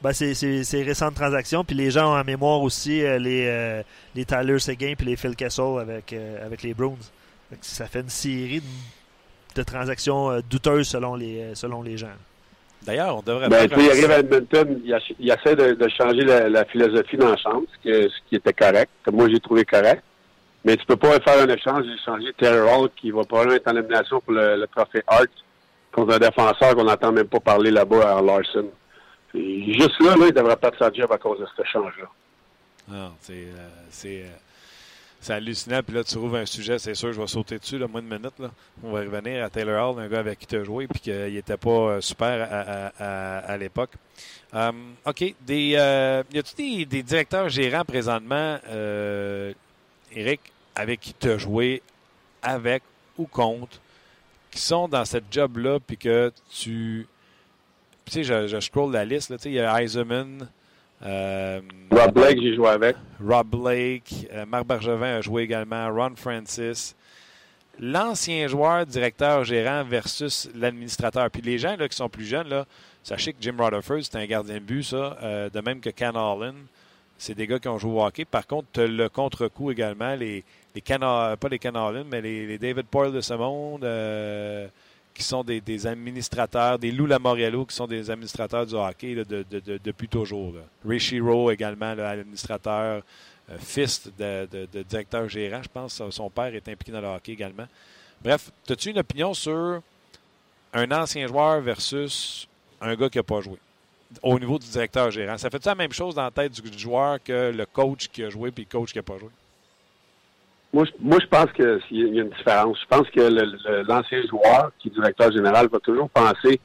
[SPEAKER 3] Ben, c'est, c'est, c'est récentes transactions, puis les gens ont en mémoire aussi euh, les, euh, les Tyler Seguin puis les Phil Kessel avec, euh, avec les Bruins. Fait ça fait une série de, de transactions euh, douteuses selon les, selon les gens.
[SPEAKER 1] D'ailleurs, on devrait
[SPEAKER 6] Ben, il arrive à Edmonton, il, essaie de, de changer la, la philosophie dans la chambre, ce, que- ce qui était correct, que moi j'ai trouvé correct. Mais tu peux pas faire un échange, changé Taylor Hall, qui va probablement être en nomination pour le, trophée Hart contre un défenseur qu'on n'entend même pas parler là-bas à Larson. Juste là, là, il devrait perdre sa job à cause de cet échange-là.
[SPEAKER 1] Non, c'est, euh, euh, hallucinant. Puis là, tu trouves un sujet, c'est sûr, je vais sauter dessus, là, moins de minutes. Là. On va revenir à Taylor Hall, un gars avec qui tu as joué, puis qu'il n'était pas euh, super à, à, l'époque. Um, OK. Des, euh, y a-tu des, directeurs gérants présentement, euh, Eric, avec qui tu as joué, avec ou contre, qui sont dans cette job-là, puis que tu. Tu sais, je, je scroll la liste, là, tu sais, il y a Eisenman.
[SPEAKER 6] Euh, Rob Blake, j'ai joué avec.
[SPEAKER 1] Rob Blake. Euh, Marc Bergevin a joué également. Ron Francis. L'ancien joueur, directeur, gérant versus l'administrateur. Puis les gens là, qui sont plus jeunes, là, sachez que Jim Rutherford, c'est un gardien de but, ça. Euh, de même que Ken Holland. C'est des gars qui ont joué au hockey. Par contre, le contre-coup également. Les, les Ken, pas les mais les, David Poyle de ce monde qui sont des, administrateurs, des Lou Lamoriello qui sont des administrateurs du hockey depuis toujours. Ray Shiro également, administrateur, euh, fils de, directeur gérant, je pense. Son père est impliqué dans le hockey également. Bref, as-tu une opinion sur un ancien joueur versus un gars qui n'a pas joué? Au niveau du directeur gérant? Ça fait-tu la même chose dans la tête du joueur que le coach qui a joué puis le coach qui n'a pas joué?
[SPEAKER 6] Moi, je, moi, je pense qu'il y a une différence. Je pense que l'ancien joueur, qui est directeur général, va toujours penser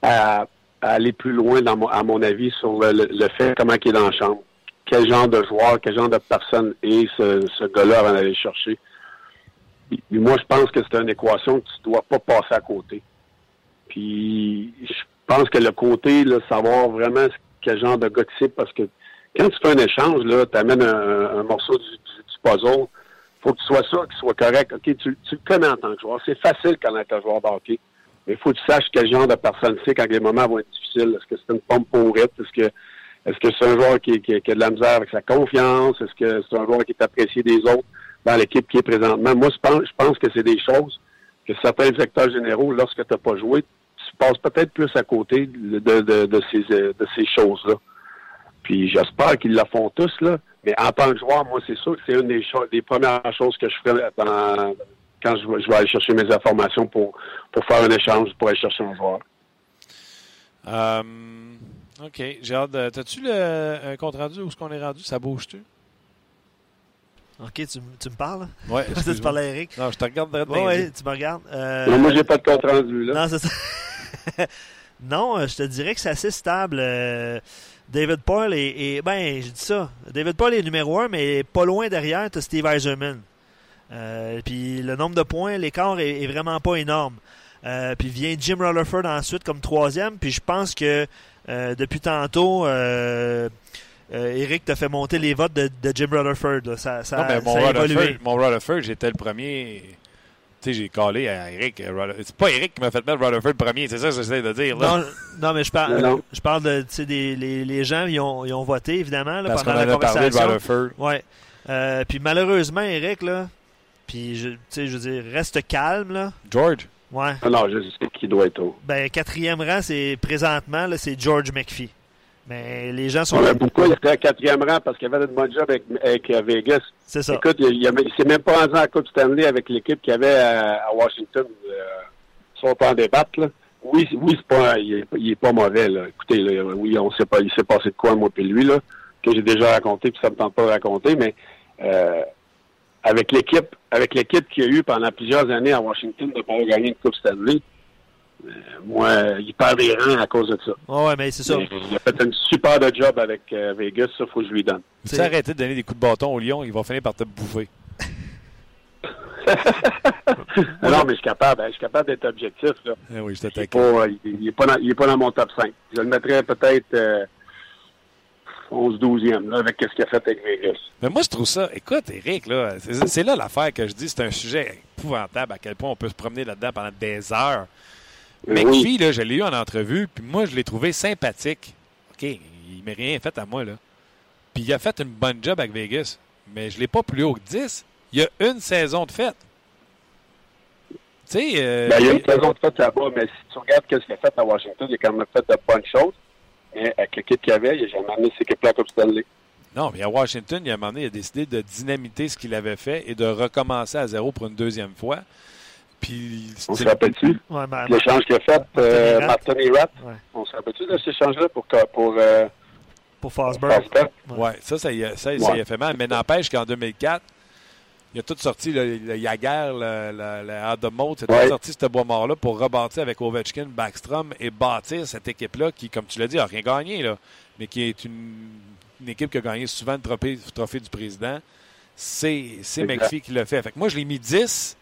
[SPEAKER 6] à, aller plus loin, dans à mon avis, sur le, le, fait comment il est dans la chambre. Quel genre de joueur, quel genre de personne est ce, ce gars-là avant d'aller chercher? Moi, je pense que c'est une équation que tu dois pas passer à côté. Puis, je pense que le côté, là, savoir vraiment quel genre de gars parce que quand tu fais un échange, là, tu amènes un, morceau du, du, du puzzle, faut que tu sois sûr qu'il soit correct. OK, tu, tu, le connais en tant que joueur. C'est facile quand tu un joueur de hockey. Mais il faut que tu saches quel genre de personne c'est quand les moments vont être difficiles. Est-ce que c'est une pompe pourrite? Est-ce que est-ce que c'est un joueur qui, qui, qui, a de la misère avec sa confiance? Est-ce que c'est un joueur qui est apprécié des autres dans l'équipe qui est présentement? Moi, je pense, je pense que c'est des choses que certains directeurs généraux, lorsque tu n'as pas joué, tu passes peut-être plus à côté de, de, de ces, de ces choses-là. Puis j'espère qu'ils la font tous, là. Mais en tant que joueur, moi, c'est sûr que c'est une des, choses, des premières choses que je ferai dans, quand je, je, vais aller chercher mes informations pour, pour faire un échange, pour aller chercher un joueur.
[SPEAKER 1] Um, OK. J'ai hâte de... T'as-tu le, un compte rendu où est-ce qu'on est rendu? Ça bouge-tu?
[SPEAKER 3] OK, tu, tu me parles?
[SPEAKER 1] Oui.
[SPEAKER 3] tu parles à Eric?
[SPEAKER 1] Non, je te regarde de
[SPEAKER 3] Oui, ouais, tu me regardes. Euh...
[SPEAKER 6] Non, moi, j'ai pas de compte rendu, là.
[SPEAKER 3] Non, c'est ça. non, je te dirais que c'est assez stable. Euh... David Paul est, est, ben, je dis ça. David Paul est numéro un, mais pas loin derrière, tu Steve Eiserman. Euh, puis le nombre de points, l'écart est, est, vraiment pas énorme. Euh, puis vient Jim Rutherford ensuite comme troisième. Puis je pense que euh, depuis tantôt, euh, Eric t'a fait monter les votes de, de Jim Rutherford. Là. Ça, ça,
[SPEAKER 1] non, mais mon
[SPEAKER 3] ça a
[SPEAKER 1] Rutherford,
[SPEAKER 3] évolué.
[SPEAKER 1] mon Rutherford, j'étais le premier. Sais, j'ai collé à Eric. C'est pas Eric qui m'a fait mettre Rutherford premier, c'est ça que j'essaie de dire. Là.
[SPEAKER 3] Non, non, mais je parle,
[SPEAKER 6] Non.
[SPEAKER 3] je parle de, tu sais, des, les, les gens, ils ont, ils ont voté, évidemment, là,
[SPEAKER 1] Parce
[SPEAKER 3] pendant la
[SPEAKER 1] en a parlé de
[SPEAKER 3] conversation.
[SPEAKER 1] Rutherford.
[SPEAKER 3] Ouais. Euh, puis malheureusement, Eric, là, puis, je- tu sais, je veux dire, reste calme, là.
[SPEAKER 1] George?
[SPEAKER 3] Ouais.
[SPEAKER 6] Ah non, je sais qui doit être au.
[SPEAKER 3] Ben, quatrième rang, c'est présentement, là, c'est George McPhee. Mais les gens sont.
[SPEAKER 6] On a beaucoup, il était à quatrième rang? Parce qu'il avait une bonne job avec, avec euh, Vegas.
[SPEAKER 3] C'est ça.
[SPEAKER 6] Écoute, il, il, s'est même pas rendu en Coupe Stanley avec l'équipe qu'il avait à, à Washington. Euh, si on peut en débattre, là. Oui, oui, c'est pas, il est, il est pas mauvais, là. Écoutez, là, oui, on sait pas, il s'est passé de quoi, moi puis lui, là, que j'ai déjà raconté, puis ça me tente pas de raconter, mais, euh, avec l'équipe, avec l'équipe qu'il y a eu pendant plusieurs années à Washington de pas gagner une Coupe Stanley, euh, moi, il perd des rangs à cause de ça.
[SPEAKER 3] Ouais, ouais, mais c'est ça.
[SPEAKER 6] Mais il a fait une super de job avec euh, Vegas, ça, faut que je lui donne.
[SPEAKER 1] Tu arrêter de donner des coups de bâton au lion, ils vont finir par te bouffer.
[SPEAKER 6] non, mais je suis capable, hein, je suis capable d'être objectif, là.
[SPEAKER 1] Eh oui, je
[SPEAKER 6] Il est
[SPEAKER 1] t'attaque.
[SPEAKER 6] pas, il, il dans, il est pas dans mon top 5. Je le mettrais peut-être euh, 11-12e, là, avec ce qu'il a fait avec Vegas.
[SPEAKER 1] Mais moi, je trouve ça. Écoute, Eric, là, c'est là l'affaire que je dis. C'est un sujet épouvantable à quel point on peut se promener là-dedans pendant des heures.
[SPEAKER 6] Mais
[SPEAKER 1] McPhee,
[SPEAKER 6] oui.
[SPEAKER 1] là, je l'ai eu en entrevue, puis moi, je l'ai trouvé sympathique. OK, il m'a rien fait à moi, là. Puis il a fait une bonne job avec Vegas. Mais je l'ai pas plus haut que 10. Il y a une saison de fête. Tu sais, euh,
[SPEAKER 6] Ben, il y a une saison de fait là-bas, mais si tu regardes ce qu'il a fait à Washington, il a quand même fait de bonnes choses. Mais avec l'équipe qu'il avait, il n'a jamais amené ses équipes là comme Stanley.
[SPEAKER 1] Non, mais à Washington, il y a un moment donné, il a décidé de dynamiter ce qu'il avait fait et de recommencer à zéro pour une deuxième fois. Puis,
[SPEAKER 6] On se rappelle-tu?
[SPEAKER 3] Ouais, ben,
[SPEAKER 6] L'échange qu'il a fait, euh,
[SPEAKER 3] Martin
[SPEAKER 6] Erat.
[SPEAKER 3] Ouais.
[SPEAKER 6] On se rappelle-tu de cet échange-là pour, pour euh,
[SPEAKER 3] pour Fosberg.
[SPEAKER 1] Ouais, ça, ça y a, ça, ça y a fait mal. Mais n'empêche qu'en 2004, il a tout sorti, le, le Jagger, le, le, le Mode, c'est
[SPEAKER 6] Ouais.
[SPEAKER 1] tout sorti ce bois mort-là pour rebâtir avec Ovechkin, Backstrom et bâtir cette équipe-là qui, comme tu l'as dit, n'a rien gagné, là, mais qui est une, une équipe qui a gagné souvent le trophée, le trophée du président. C'est. McPhee qui l'a fait. Fait que moi, je l'ai mis 10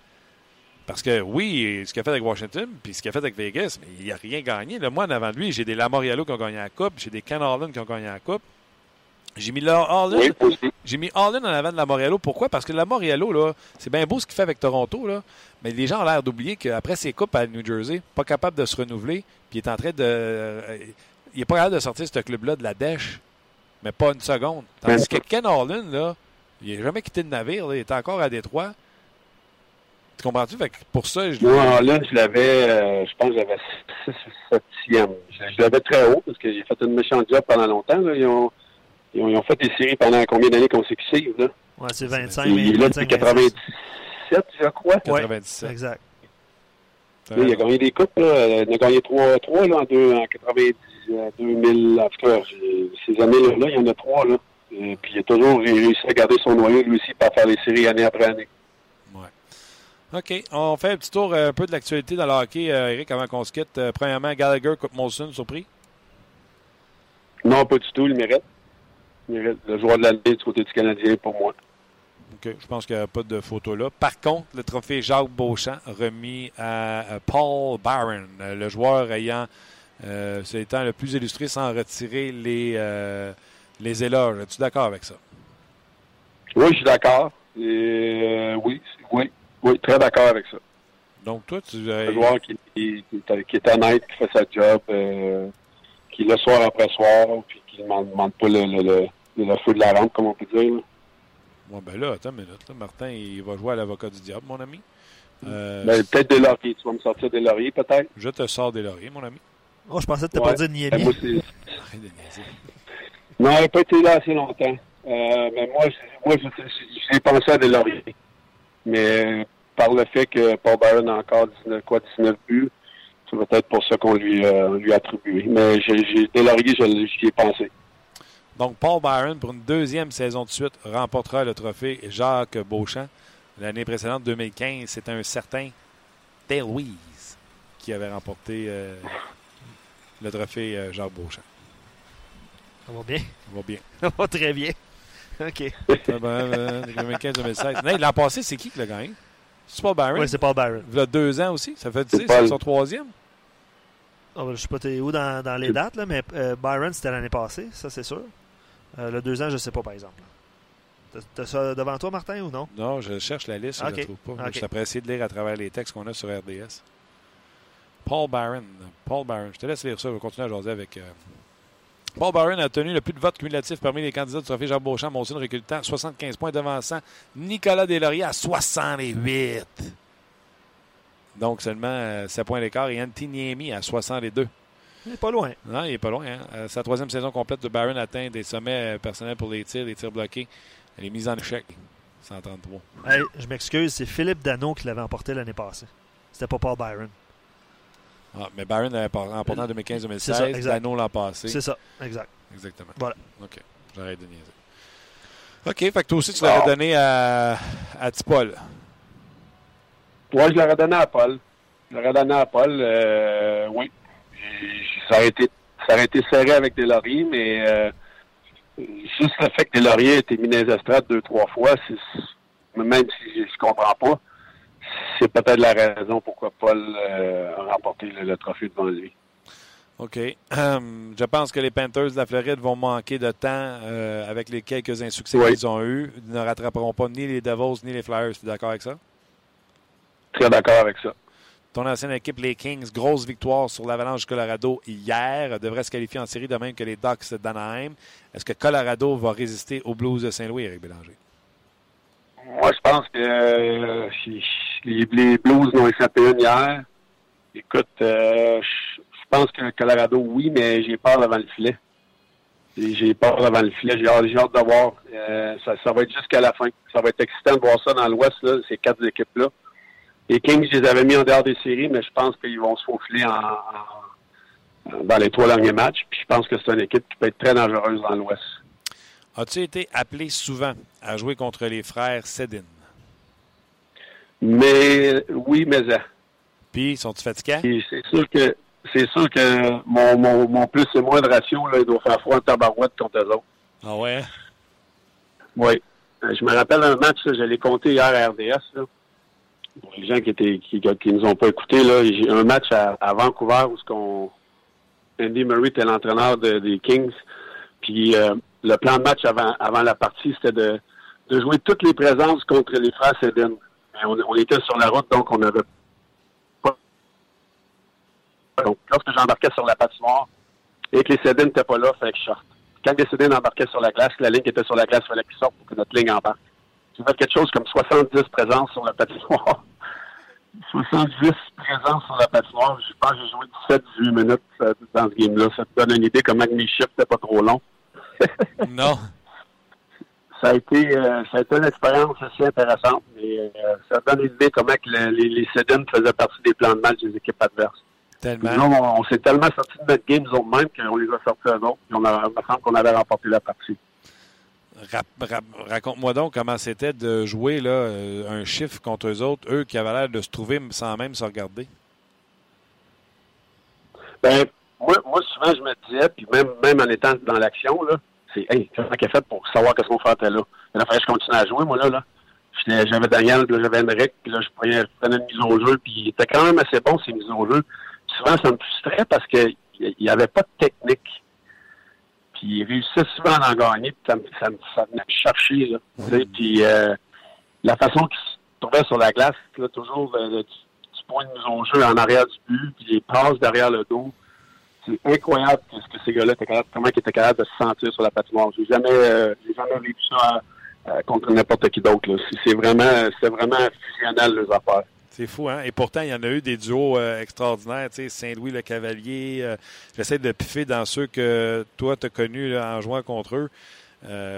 [SPEAKER 1] parce que oui, ce qu'il a fait avec Washington, puis ce qu'il a fait avec Vegas, mais il n'a rien gagné. Là, moi, en avant de lui, j'ai des Lamoriello qui ont gagné la Coupe, j'ai des Ken Harlan qui ont gagné la Coupe. J'ai mis Harlan,
[SPEAKER 6] Oui,
[SPEAKER 1] j'ai mis Harlan en avant de Lamoriello. Pourquoi? Parce que Lamoriello, là, c'est bien beau ce qu'il fait avec Toronto, là, mais les gens ont l'air d'oublier qu'après ses coupes à New Jersey, pas capable de se renouveler, puis il est en train de. euh, il est pas capable de sortir ce club-là de la dèche, mais pas une seconde. Tandis que Ken Harlan, là, il n'a jamais quitté le navire, là, il est encore à Détroit. Tu comprends-tu? Fait que pour ça, je
[SPEAKER 6] Moi, en lune, je l'avais, euh, je pense que j'avais 6 ou 7e. Je, je l'avais très haut parce que j'ai fait une méchante job pendant longtemps. là. Ils, ont, ils, ont, ils ont fait des séries pendant combien d'années consécutives? Là?
[SPEAKER 3] Ouais, c'est 25,
[SPEAKER 6] Il est là depuis
[SPEAKER 3] 25, 26.
[SPEAKER 6] 97, je crois.
[SPEAKER 3] Ouais.
[SPEAKER 1] 97.
[SPEAKER 3] Exact.
[SPEAKER 6] Là, il a gagné des coupes. Là. Il a gagné 3, 3 là, en, deux, en 90, euh, 2000. En tout cas, ces années-là, là, il y en a 3. Là. Et puis il a toujours réussi à garder son noyau, lui aussi, pour faire les séries année après année.
[SPEAKER 1] OK. On fait un petit tour euh, un peu de l'actualité dans le hockey, euh, Eric, avant qu'on se quitte. Euh, premièrement, Gallagher, Coupe Molson, surpris?
[SPEAKER 6] Non, pas du tout, il mérite. Il mérite le joueur de l'année du côté du Canadien pour moi.
[SPEAKER 1] OK. Je pense qu'il n'y a pas de photo là. Par contre, le trophée Jacques Beauchamp remis à Paul Barron, le joueur ayant, euh, ce étant le plus illustré sans retirer les, euh, les éloges. Es-tu d'accord avec ça?
[SPEAKER 6] Oui, je suis d'accord. Euh, oui, oui, oui, très d'accord avec ça.
[SPEAKER 1] Donc, toi, tu.
[SPEAKER 6] Un
[SPEAKER 1] euh,
[SPEAKER 6] joueur qui, qui, qui est, qui est honnête, qui fait sa job, euh, qui le soir après soir, puis qui ne demande, pas le, le, le, le feu de la rampe, comme on peut dire. là.
[SPEAKER 1] Bon, ben là, attends une minute. là. Martin, il va jouer à l'avocat du diable, mon ami. Euh,
[SPEAKER 6] Ben, peut-être des lauriers. Tu vas me sortir des lauriers, peut-être?
[SPEAKER 1] je te sors des lauriers, mon ami.
[SPEAKER 3] Oh, je pensais que tu
[SPEAKER 6] Ouais.
[SPEAKER 3] pas dit
[SPEAKER 6] Ben,
[SPEAKER 3] Niemi.
[SPEAKER 6] moi, c'est-
[SPEAKER 1] Arrête de niaiser.
[SPEAKER 6] Non, il n'a pas été là assez longtemps. Euh, mais moi, je- moi j'ai pensé à des lauriers. Mais par le fait que Paul Byron a encore 19, quoi, 19 buts, c'est peut-être pour ça qu'on lui, euh, on lui a attribué. Mais j'ai, je- j'y ai pensé.
[SPEAKER 1] Donc, Paul Byron, pour une deuxième saison de suite, remportera le trophée Jacques Beauchamp. L'année précédente, 2015, c'était un certain Dale Louise qui avait remporté euh, le trophée euh, Jacques Beauchamp.
[SPEAKER 3] Ça va bien?
[SPEAKER 1] Ça va bien.
[SPEAKER 3] Ça va très bien. OK.
[SPEAKER 1] Ah ben, euh, 2015-2016. Non, L'an passé, c'est qui qui l'a gagné? C'est Paul Byron?
[SPEAKER 3] Oui, c'est Paul Byron.
[SPEAKER 1] Il a deux ans aussi. Ça fait
[SPEAKER 6] C'est
[SPEAKER 1] 10,
[SPEAKER 6] Paul.
[SPEAKER 1] c'est son troisième.
[SPEAKER 3] Ah, ben, je sais pas t'es où dans, dans les dates, là, mais euh, Byron, c'était l'année passée, ça c'est sûr. Euh, le deux ans, je sais pas, par exemple. T'as- ça devant toi, Martin, ou non?
[SPEAKER 1] Non, je cherche la liste, je ne la trouve pas. Je essayer de lire à travers les textes qu'on a sur RDS. Paul Byron. Paul Byron. Je te laisse lire ça. Je vais continuer à jaser avec. euh, Paul Byron a tenu le plus de votes cumulatifs parmi les candidats du trophée Jean Beauchamp. Monson recultant 75 points devançant Nicolas Deslauriers à 68. Donc seulement euh, 7 points d'écart et Antiniemi à 62.
[SPEAKER 3] Il est pas loin.
[SPEAKER 1] Non, il est pas loin. Hein? Euh, sa troisième saison complète de Byron atteint des sommets euh, personnels pour les tirs, les tirs bloqués, les mises en échec. 133.
[SPEAKER 3] Hey, je m'excuse, c'est Philippe Dano qui l'avait emporté l'année passée. C'était pas Paul Byron.
[SPEAKER 1] Ah, mais Byron l'avait pas remporté en
[SPEAKER 3] C'est ça,
[SPEAKER 1] 2015-2016.
[SPEAKER 3] exact.
[SPEAKER 1] Dano l'an passé.
[SPEAKER 3] C'est ça, exact.
[SPEAKER 1] Exactement.
[SPEAKER 3] Voilà.
[SPEAKER 1] OK. J'arrête de niaiser. OK, fait que toi aussi, tu l'aurais donné à, à Tipol.
[SPEAKER 6] Je l'aurais donné à Paul. Je l'aurais donné à Paul, euh, oui. J'ai- Ça aurait, été, ça aurait été serré avec des lauriers, mais euh, juste le fait que des lauriers aient été mis dans les estrades deux, trois fois, même si je, je comprends pas, c'est peut-être la raison pourquoi Paul euh, a remporté le, le trophée devant lui.
[SPEAKER 1] OK. Hum, je pense que les Panthers de la Floride vont manquer de temps euh, avec les quelques insuccès
[SPEAKER 6] Oui.
[SPEAKER 1] qu'ils ont eus. Ils ne rattraperont pas ni les Devils ni les Flyers. Tu es d'accord avec ça?
[SPEAKER 6] Très d'accord avec ça.
[SPEAKER 1] Ton ancienne équipe, les Kings, grosse victoire sur l'Avalanche Colorado hier, devrait se qualifier en série de même que les Ducks d'Anaheim. Est-ce que Colorado va résister aux Blues de Saint-Louis, Eric Bélanger?
[SPEAKER 6] Moi, je pense que euh, les, Blues n'ont échappé une hier. Écoute, euh, je pense que Colorado, oui, mais j'ai peur devant le filet. Et J'ai peur devant le filet. J'ai hâte, hâte de voir. Euh, ça, ça va être jusqu'à la fin. Ça va être excitant de voir ça dans l'Ouest, ces quatre équipes-là. les Kings, je les avais mis en dehors des séries, mais je pense qu'ils vont se faufiler en, en- dans les trois derniers matchs. Puis je pense que c'est une équipe qui peut être très dangereuse dans l'Ouest.
[SPEAKER 1] As-tu été appelé souvent à jouer contre les frères Sedin?
[SPEAKER 6] Mais oui, mais euh,
[SPEAKER 1] Puis, sont-ils fatigants?
[SPEAKER 6] puis c'est sûr que c'est sûr que mon, mon, mon plus et moins de ratio, là, il doit faire froid en tabarouette contre eux autres.
[SPEAKER 1] Ah ouais?
[SPEAKER 6] Oui. Euh, Je me rappelle un match, là, je l'ai compté hier à RDS. Là. Pour les gens qui étaient qui, qui nous ont pas écoutés, là, un match à, à Vancouver où ce qu'on Andy Murray était l'entraîneur de- des Kings. Puis euh, le plan de match avant, avant la partie, c'était de, de jouer toutes les présences contre les frères. Mais On, on était sur la route, donc on avait pas. Donc, lorsque j'embarquais sur la patinoire et que les Sedin n'étaient pas là, fait que sorte. Quand les Sedin embarquaient sur la glace, la ligne était sur la glace, il fallait qu'ils sortent pour que notre ligne embarque. J'ai fait quelque chose comme 70 présences sur la patinoire? 70 présences sur la patinoire. Je pense que j'ai joué 17-18 minutes euh, dans ce game-là. Ça te donne une idée comment mes chiffres n'étaient pas trop longs.
[SPEAKER 1] Non.
[SPEAKER 6] Ça a été, euh, ça a été une expérience assez intéressante. Mais euh, ça donne une idée comment que le- les, les faisaient partie des plans de match des équipes adverses.
[SPEAKER 1] Tellement.
[SPEAKER 6] Nous, on, on s'est tellement sortis de notre game, nous autres mêmes, qu'on les a sortis eux autres. Puis on a, il me semble qu'on avait remporté la partie.
[SPEAKER 1] Raconte-moi donc comment c'était de jouer là, euh, un chiffre contre eux autres, eux qui avaient l'air de se trouver sans même se regarder.
[SPEAKER 6] Ben, moi, moi, souvent, je me disais, puis même, même en étant dans l'action, là, c'est, hey, comment qu'elle fait pour savoir qu'est-ce qu'on fait là? Il a fallu je continue à jouer, moi, là, là. J'avais Daniel, puis là, j'avais Henrik, puis là, je prenais, une mise au jeu, puis il était quand même assez bon, ces mises au jeu. Puis souvent, ça me frustrait parce que il n'y avait pas de technique. Puis il réussissait souvent à en gagner, puis ça me, ça me, ça venait me chercher, là. Puis euh, la façon qu'il se trouvait sur la glace, là, toujours euh, petit petit point de mise au jeu en arrière du but, puis les passes derrière le dos. C'est incroyable ce que ces gars-là étaient capables, comment ils étaient capables de se sentir sur la patinoire. J'ai jamais, euh, j'ai jamais vécu ça euh, contre n'importe qui d'autre. C'est- vraiment, c'est vraiment fusionnel les affaires.
[SPEAKER 1] C'est fou, hein? Et pourtant, il y en a eu des duos euh, extraordinaires. Tu sais, Saint-Louis le Cavalier. J'essaie de piffer dans ceux que toi, tu as connus là, en jouant contre eux.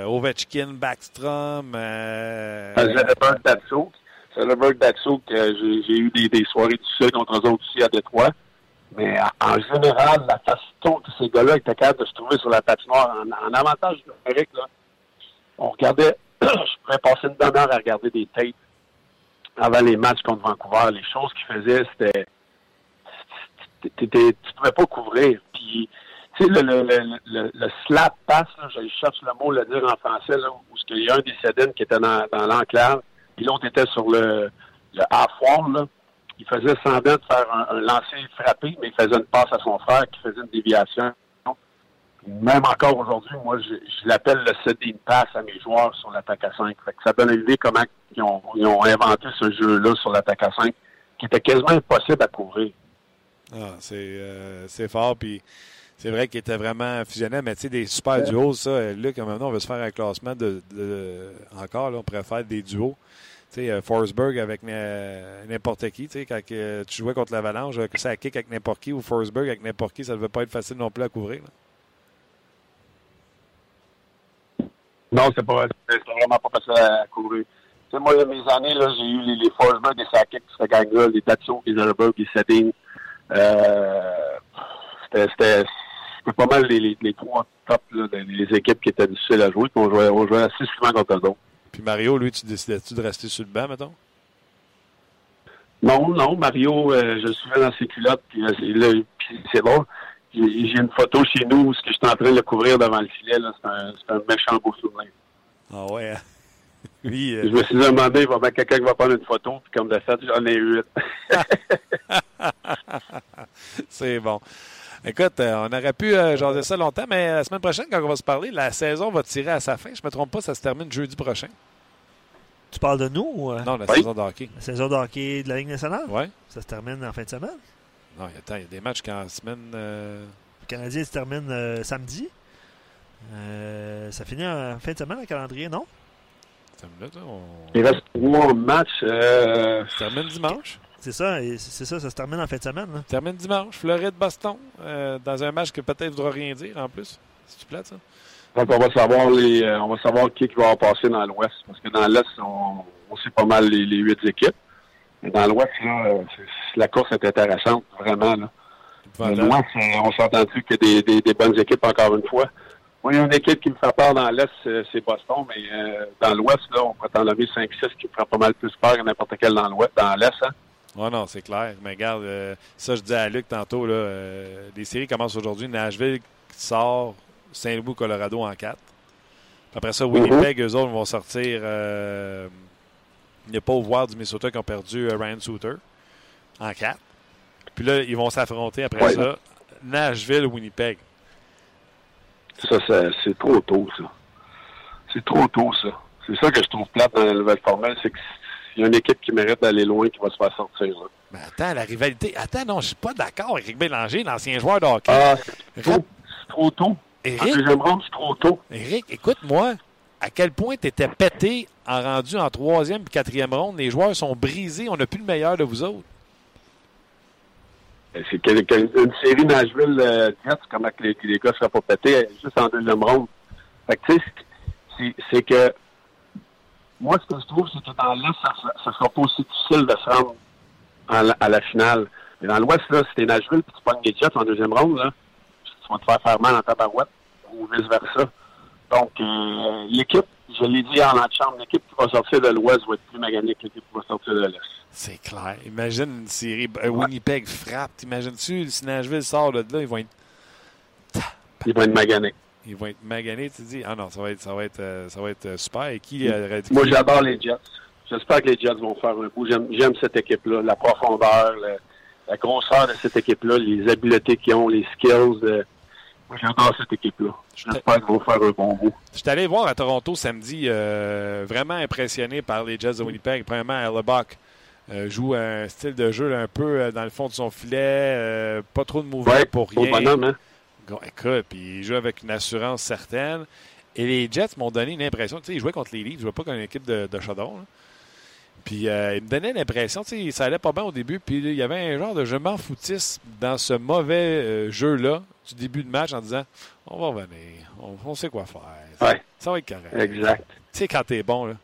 [SPEAKER 1] Ovechkin, Backstrom. euh,
[SPEAKER 6] Zelleberg Datsouk. Zelleberg Datsouk, euh, j'ai j'ai eu des, des soirées difficiles contre eux autres aussi à Détroit. Mais en, général, la façon que ces gars-là étaient capables de se trouver sur la patinoire en, en avantage numérique, là, on regardait, je pourrais passer une demi-heure à regarder des tapes avant les matchs contre Vancouver. Les choses qu'ils faisaient, c'était. Tu pouvais pas couvrir. Puis, tu sais, le, slap pass, je cherche le mot le dire en français, là, où il y a un des Sedin qui était dans, dans l'enclave, puis l'autre était sur le, le half-wall, là. Il faisait semblant de faire un, un lancer frappé, mais il faisait une passe à son frère qui faisait une déviation. Même encore aujourd'hui, moi, je, l'appelle le setting pass à mes joueurs sur l'attaque à 5. Fait que ça donne une idée comment ils ont, inventé ce jeu-là sur l'attaque à 5, qui était quasiment impossible à couvrir.
[SPEAKER 1] Ah, c'est euh, fort. Puis c'est vrai qu'il était vraiment fusionnel. Mais tu sais, des super duos, ça, Luc, maintenant, on veut se faire un classement de. de- encore, on pourrait faire des duos. Sais, euh, Forsberg avec euh, n'importe qui. Tu sais, quand tu jouais contre l'Avalanche, euh, que ça kick avec n'importe qui ou Forsberg avec n'importe qui, ça ne devait pas être facile non plus à couvrir.
[SPEAKER 6] Non, c'est pas, vraiment pas facile à couvrir. Tu sais, moi, mes années, là, j'ai eu les, les Forsberg, les Sakic, cette gang-là, les Tatso, les Zerberg, les Setting. Euh, c'était, pas mal les, trois top, là, des- les équipes qui étaient difficiles à jouer, on jouait, on jouait assez souvent contre eux autres.
[SPEAKER 1] Puis Mario, lui, tu décidais-tu de rester sur le banc, mettons?
[SPEAKER 6] Non, non, Mario, euh, je le suivais dans ses culottes, puis, euh, c'est- là, puis c'est drôle. J'ai, j'ai une photo chez nous où ce que j'étais en train de le couvrir devant le filet, là, c'est un, c'est un méchant beau souvenir.
[SPEAKER 1] Ah ouais. hein? Lui, euh,
[SPEAKER 6] Je me suis demandé, il va bien quelqu'un qui va prendre une photo, puis comme de fait, j'en ai eu une.
[SPEAKER 1] c'est bon. Écoute, euh, on aurait pu euh, jaser ça longtemps, mais la semaine prochaine, quand on va se parler, la saison va tirer à sa fin. Je me trompe pas, ça se termine jeudi prochain.
[SPEAKER 3] Tu parles de nous ou euh,
[SPEAKER 1] Non, la
[SPEAKER 6] Oui.
[SPEAKER 1] saison de hockey.
[SPEAKER 3] la saison de hockey de la Ligue nationale?
[SPEAKER 1] Ouais.
[SPEAKER 3] Ça se termine en fin de semaine?
[SPEAKER 1] Non, attends, il y a des matchs qu'en semaine. euh,
[SPEAKER 3] Le Canadien se termine euh, samedi. Euh, ça finit en fin de semaine, le calendrier, non?
[SPEAKER 1] minute, on...
[SPEAKER 6] Il reste trois matchs. Euh,
[SPEAKER 1] Ça se termine dimanche?
[SPEAKER 3] C'est ça, et c'est ça, ça se termine en fin de semaine. là.
[SPEAKER 1] Termine dimanche. Floride-Boston. euh, dans un match que peut-être voudra rien dire en plus. C'est-tu plate, ça?
[SPEAKER 6] donc on va savoir les, euh, on va savoir qui, qui va en passer dans l'Ouest, parce que dans l'Est, on, on sait pas mal les, les huit équipes. Dans l'Ouest, là, la course est intéressante, vraiment. Là. L'Ouest, euh, on s'est entendu qu'il y a des, des, des bonnes équipes encore une fois. Moi, il y a une équipe qui me fait peur dans l'Est, c'est Boston, mais euh, dans l'Ouest, là, on pourrait en nommer 5-6 qui me feraient pas mal plus peur que n'importe quel dans l'Ouest, dans l'Est. Hein.
[SPEAKER 1] Ouais, non, c'est clair. Mais regarde, euh, ça, je disais à Luc tantôt, là, euh, les séries commencent aujourd'hui. Nashville sort Saint-Louis, Colorado en 4. Après ça, Winnipeg, eux autres vont sortir. Euh, il n'y a pas au voir du Minnesota qui ont perdu euh, Ryan Souter en 4. Puis là, ils vont s'affronter après
[SPEAKER 6] Ouais.
[SPEAKER 1] ça. Nashville, Winnipeg.
[SPEAKER 6] Ça, ça, c'est trop tôt, ça. C'est trop tôt, ça. C'est ça que je trouve plate dans la nouvelle formule, c'est qu'il y a une équipe qui mérite d'aller loin qui va se faire sortir. là.
[SPEAKER 1] Mais attends, la rivalité. Attends, non, je suis pas d'accord avec Rick Bélanger, l'ancien joueur de hockey.
[SPEAKER 6] Ah, c'est trop,
[SPEAKER 1] Rap-
[SPEAKER 6] trop tôt. En
[SPEAKER 1] Eric,
[SPEAKER 6] deuxième ronde, c'est trop tôt.
[SPEAKER 1] Eric, écoute-moi. À quel point tu étais pété en rendu en troisième et quatrième ronde. Les joueurs sont brisés. On n'a plus le meilleur de vous autres.
[SPEAKER 6] Ben, C'est une série Nashville euh, comment les, les gars ne seraient pas pétés, juste en deuxième ronde. Fait que, tu sais, c'est que moi, ce que je trouve, c'est que dans l'Est, ça, ça sera pas aussi difficile de se rendre la- à la finale. Mais dans l'Ouest, là, si t'es Nashville puis tu pognes les Jets en deuxième ronde, là, tu vas te faire faire mal en tabarouette ou vice-versa. Donc, euh, l'équipe, je l'ai dit en chambre, l'équipe qui va sortir de l'Ouest va être plus maganée que l'équipe qui va sortir de l'Est.
[SPEAKER 1] C'est clair. Imagine une série. euh, Winnipeg frappe. T'imagines-tu, si Nashville sort de là, ils vont être,
[SPEAKER 6] Ils vont être maganés.
[SPEAKER 1] Ils vont être maganés. Tu te dis, ah non, ça va être, ça va être, euh, ça va être euh, super. Et qui euh, aurait dit-
[SPEAKER 6] Moi, j'adore les Jets. J'espère que les Jets vont faire un coup. J'aime, cette équipe-là, la profondeur, la grosseur de cette équipe-là, les habiletés qu'ils ont, les skills. euh, Moi, j'adore cette équipe-là. J'espère qu'ils vont faire un bon bout.
[SPEAKER 1] Je suis allé voir à Toronto samedi, euh, vraiment impressionné par les Jets de Winnipeg. Premièrement, Hellebuck euh, joue un style de jeu là, un peu euh, dans le fond de son filet, euh, pas trop de mouvement
[SPEAKER 6] Ouais,
[SPEAKER 1] pour rien.
[SPEAKER 6] bonhomme, hein?
[SPEAKER 1] Écoute, puis il joue avec une assurance certaine. Et les Jets m'ont donné une impression, tu sais, ils jouaient contre les Leafs, ils jouaient pas contre une équipe de, de Chaudron. là. Puis euh, il me donnait l'impression, tu sais, ça allait pas bien au début, puis il y avait un genre de je m'en foutisse dans ce mauvais euh, jeu-là du début de match en disant on va revenir, on, on sait quoi faire, ça,
[SPEAKER 6] Ouais.
[SPEAKER 1] ça va être correct.
[SPEAKER 6] Exact.
[SPEAKER 1] Tu sais, quand t'es bon, là.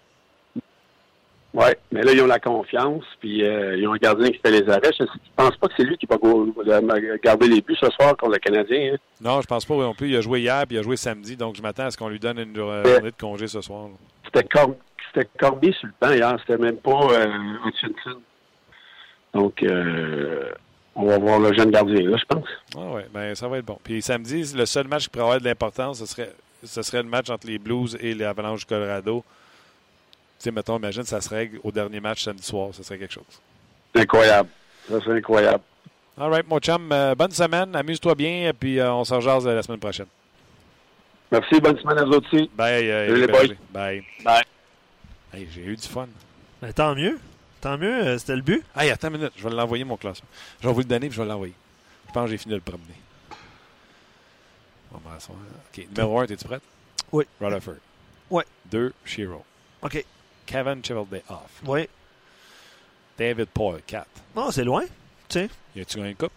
[SPEAKER 6] Oui, mais là, ils ont la confiance, puis euh, ils ont un gardien qui fait les arrêts. Je ne pense pas que c'est lui qui va euh, garder les buts ce soir contre le Canadien. hein.
[SPEAKER 1] Non, je pense pas non plus. Il a joué hier, puis il a joué samedi, donc je m'attends à ce qu'on lui donne une jour- journée de congé ce soir.
[SPEAKER 6] C'était, Cor- c'était Cormier sur le banc hier, c'était même pas euh, Hutchinson. Donc, euh, on va voir le jeune gardien, là, je pense.
[SPEAKER 1] Ah ouais, ben ça va être bon. Puis samedi, le seul match qui pourrait avoir de l'importance, ce serait, ce serait le match entre les Blues et les Avalanches du Colorado. Tu sais, mettons, imagine, ça se règle au dernier match samedi soir. Ce serait quelque chose.
[SPEAKER 6] Incroyable. Ça, c'est incroyable.
[SPEAKER 1] All right, mon chum, euh, bonne semaine. Amuse-toi bien, puis euh, on se rejase euh, la semaine prochaine.
[SPEAKER 6] Merci, bonne semaine à vous aussi.
[SPEAKER 1] Bye, euh,
[SPEAKER 6] Salut,
[SPEAKER 1] Éric
[SPEAKER 6] les boys.
[SPEAKER 1] Berger. Bye.
[SPEAKER 6] Bye.
[SPEAKER 1] Hey, j'ai eu du fun.
[SPEAKER 3] Ben, tant mieux. Tant mieux, euh, c'était le but.
[SPEAKER 1] Hey, attends une minute, je vais l'envoyer mon classement. Je vais vous le donner puis je vais l'envoyer. Je pense que j'ai fini de le promener. On va m'asseoir. OK, numéro 1, es-tu prête?
[SPEAKER 3] Oui.
[SPEAKER 1] Rutherford.
[SPEAKER 3] Ouais.
[SPEAKER 1] 2, Shiro.
[SPEAKER 3] OK.
[SPEAKER 1] Kevin Chevelday off.
[SPEAKER 3] Oui.
[SPEAKER 1] David Paul, 4.
[SPEAKER 3] Non, c'est loin. Tu sais.
[SPEAKER 1] Y a-tu gagné une coupe?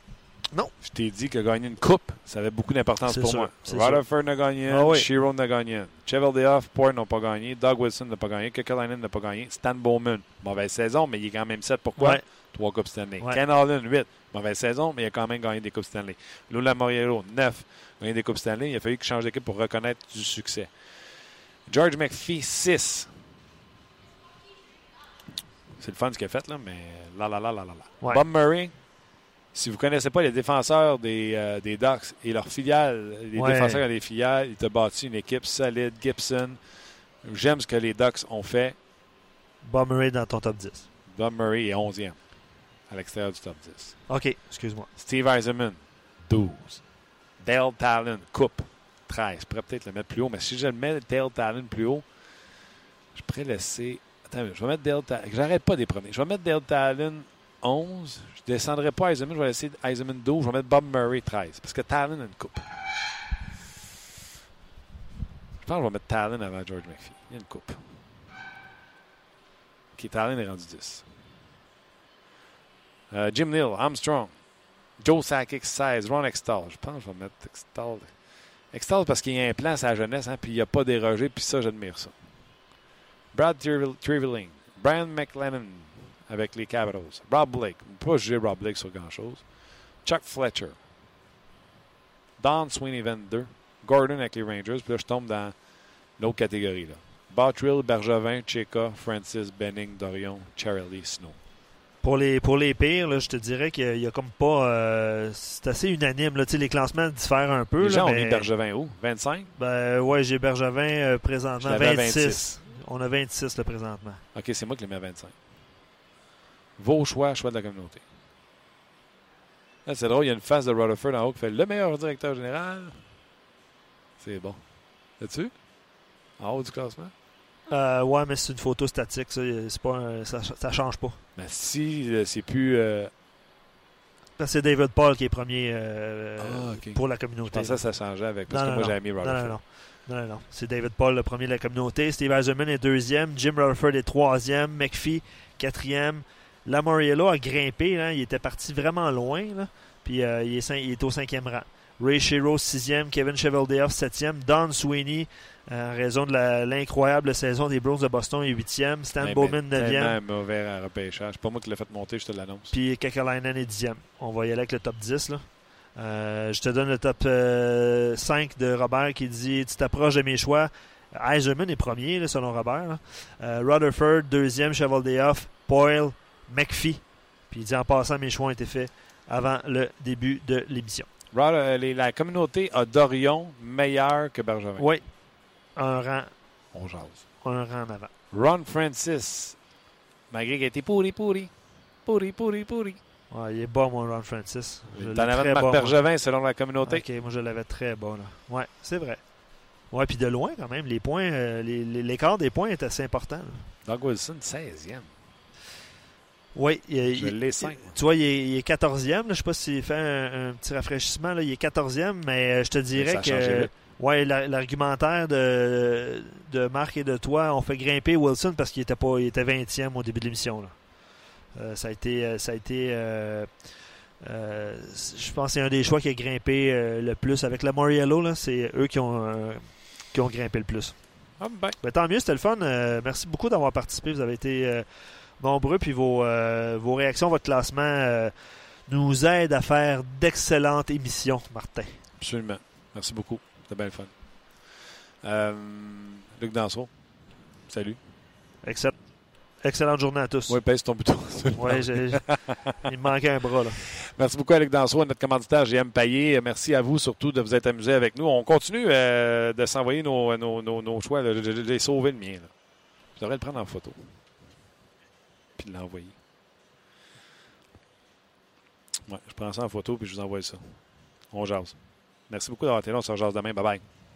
[SPEAKER 3] Non.
[SPEAKER 1] Je t'ai dit que gagner une coupe, ça avait beaucoup d'importance pour
[SPEAKER 3] sûr,
[SPEAKER 1] moi. Rutherford n'a gagné
[SPEAKER 3] Ah oui.
[SPEAKER 1] Shiro n'a gagné. Chevelday off, Port n'ont pas gagné, Doug Wilson n'a pas gagné, Kekalainen n'a pas gagné, Stan Bowman, mauvaise saison, mais il est quand même 7. Pourquoi?
[SPEAKER 3] Ouais.
[SPEAKER 1] Trois Coupes Stanley.
[SPEAKER 3] Ouais.
[SPEAKER 1] Ken Allen, 8. Mauvaise saison, mais il a quand même gagné des Coupes Stanley. Lula Moriello, 9. Gagné des Coupes Stanley. Il a fallu qu'il change d'équipe pour reconnaître du succès. George McPhee, 6. C'est le fun ce qu'il a fait, là, mais là, là, là, là, là.
[SPEAKER 3] Ouais.
[SPEAKER 1] Bob Murray, si vous ne connaissez pas les défenseurs des, euh, des Ducks et leurs filiales, les
[SPEAKER 3] Ouais.
[SPEAKER 1] défenseurs des filiales, il t'a bâti une équipe solide. Gibson, j'aime ce que les Ducks ont fait.
[SPEAKER 3] Bob Murray dans ton top 10.
[SPEAKER 1] Bob Murray est 11e à l'extérieur du top 10.
[SPEAKER 3] OK, excuse-moi.
[SPEAKER 1] Steve Eisenman, 12. Dale Talon, coupe, 13. Je pourrais peut-être le mettre plus haut, mais si je le mets Dale Talon plus haut, je pourrais laisser. Attends, je vais mettre Dale Talon. J'arrête pas des premiers. Je vais mettre Dale Talon 11. Je ne descendrai pas Eisenman. Je vais laisser Eisenman 12. Je vais mettre Bob Murray 13. Parce que Talon a une coupe. Je pense que je vais mettre Talon avant George McPhee. Il y a une coupe. OK, Talon est rendu 10. Euh, Jim Neal, Armstrong. Joe Sakic, 16. Ron Extall. Je pense que je vais mettre Extall. Extall parce qu'il y a un plan à sa jeunesse, hein, puis il n'y a pas dérogé, puis ça, j'admire ça. Brad Triveling. Brian McLennan. avec les Capitals. Rob Blake. Pas juger Rob Blake sur grand-chose. Chuck Fletcher. Don Sweeney 22. Gordon avec les Rangers. Puis là, je tombe dans l'autre catégorie. Là. Bottrill, Bergevin, Cheka, Francis, Benning, Dorion, Charlie, Snow.
[SPEAKER 3] Pour les, pour les pires, là, je te dirais qu'il y a comme pas. euh, c'est assez unanime. Là. Les classements diffèrent un peu.
[SPEAKER 1] Les
[SPEAKER 3] là,
[SPEAKER 1] gens
[SPEAKER 3] mais-
[SPEAKER 1] mis Bergevin où? 25?
[SPEAKER 3] Ben, ouais, j'ai Bergevin euh, présentement.
[SPEAKER 1] Je l'avais à
[SPEAKER 3] 26.
[SPEAKER 1] 26.
[SPEAKER 3] On a 26 là, présentement.
[SPEAKER 1] OK, c'est moi qui l'ai mis à 25. Vos choix, choix de la communauté. Là, c'est drôle, il y a une face de Rutherford en haut qui fait le meilleur directeur général. C'est bon. Là-dessus? En haut du classement?
[SPEAKER 3] Euh, ouais, mais c'est une photo statique. Ça, c'est pas un- ça, ça change pas.
[SPEAKER 1] Mais si euh, c'est plus. euh,
[SPEAKER 3] C'est David Paul qui est premier euh,
[SPEAKER 1] Ah,
[SPEAKER 3] pour la
[SPEAKER 1] je
[SPEAKER 3] communauté.
[SPEAKER 1] pensais que ça changeait avec. Parce
[SPEAKER 3] Non,
[SPEAKER 1] que
[SPEAKER 3] non,
[SPEAKER 1] moi, j'avais mis Rutherford.
[SPEAKER 3] non, non. Non, non, non. C'est David Paul, le premier de la communauté. Steve Eisenman est deuxième. Jim Rutherford est troisième. McPhee, quatrième. Lamoriello a grimpé. là. Il était parti vraiment loin. là. Puis euh, il, est cin- il est au cinquième rang. Ray Shiro, sixième. Kevin Cheveldayoff, septième. Don Sweeney, euh, en raison de l'incroyable saison des Bruins de Boston, est huitième. Stan
[SPEAKER 1] Mais-
[SPEAKER 3] Bowman,
[SPEAKER 1] mais
[SPEAKER 3] neuvième.
[SPEAKER 1] Mauvais à repêchage. C'est pas moi qui l'ai fait monter, je te l'annonce.
[SPEAKER 3] Puis Kekalainen est dixième. On va y aller avec le top 10. Là. Euh, je te donne le top euh, 5 de Robert qui dit Tu t'approches de mes choix. Eiserman est premier, là, selon Robert. là. Euh, Rutherford, deuxième, Chevaldeoff, Boyle, McPhee. Puis il dit En passant, mes choix ont été faits avant le début de l'émission.
[SPEAKER 1] Euh, la communauté a Dorion meilleur que Bergevin.
[SPEAKER 3] Oui, un rang,
[SPEAKER 1] On jase.
[SPEAKER 3] un rang en avant.
[SPEAKER 1] Ron Francis, malgré qu'il a été pourri, pourri, pourri, pourri, pourri.
[SPEAKER 3] Ouais, il est bas, mon Ron Francis. Je
[SPEAKER 1] T'en avais
[SPEAKER 3] moi.
[SPEAKER 1] Bergevin selon la communauté.
[SPEAKER 3] Ok, moi je l'avais très bas. Là. Ouais, c'est vrai. Ouais, puis de loin quand même. Les points, euh, l'écart des points est assez important. là.
[SPEAKER 1] Doug Wilson, 16e.
[SPEAKER 3] Oui, il,
[SPEAKER 1] Je
[SPEAKER 3] il-
[SPEAKER 1] 5.
[SPEAKER 3] tu vois, il est, il est 14e. là. Je sais pas s'il fait un, un petit rafraîchissement. Là. Il est 14e, mais euh, je te dirais
[SPEAKER 1] Ça
[SPEAKER 3] que ouais, la- l'argumentaire de, de Marc et de toi ont fait grimper Wilson parce qu'il était pas il était 20e au début de l'émission. Euh, ça a été, euh, ça a été euh, euh, je pense que c'est un des choix qui a grimpé euh, le plus. Avec la Moriello, là, c'est eux qui ont, euh, qui ont grimpé le plus.
[SPEAKER 1] Ah, ben,
[SPEAKER 3] Ben, tant mieux, c'était le fun. Euh, merci beaucoup d'avoir participé. Vous avez été euh, nombreux. Puis vos, euh, vos réactions, votre classement euh, nous aide à faire d'excellentes émissions, Martin.
[SPEAKER 1] absolument. Merci beaucoup. C'était bien le fun. Euh, Luc Dansereau, salut.
[SPEAKER 3] Excellent. Excellente journée à tous.
[SPEAKER 1] Oui, pèse ton bouton.
[SPEAKER 3] J'ai- il me manquait un bras. Là.
[SPEAKER 1] Merci beaucoup, Luc Dansereau, notre commanditaire GM Payé. Merci à vous surtout de vous être amusés avec nous. On continue euh, de s'envoyer nos, nos, nos, nos choix. J'ai sauvé le mien. Là. Je devrais le prendre en photo. Puis l'envoyer. Ouais, je prends ça en photo puis je vous envoie ça. On jase. Merci beaucoup d'avoir été là. On se rejase demain. Bye bye.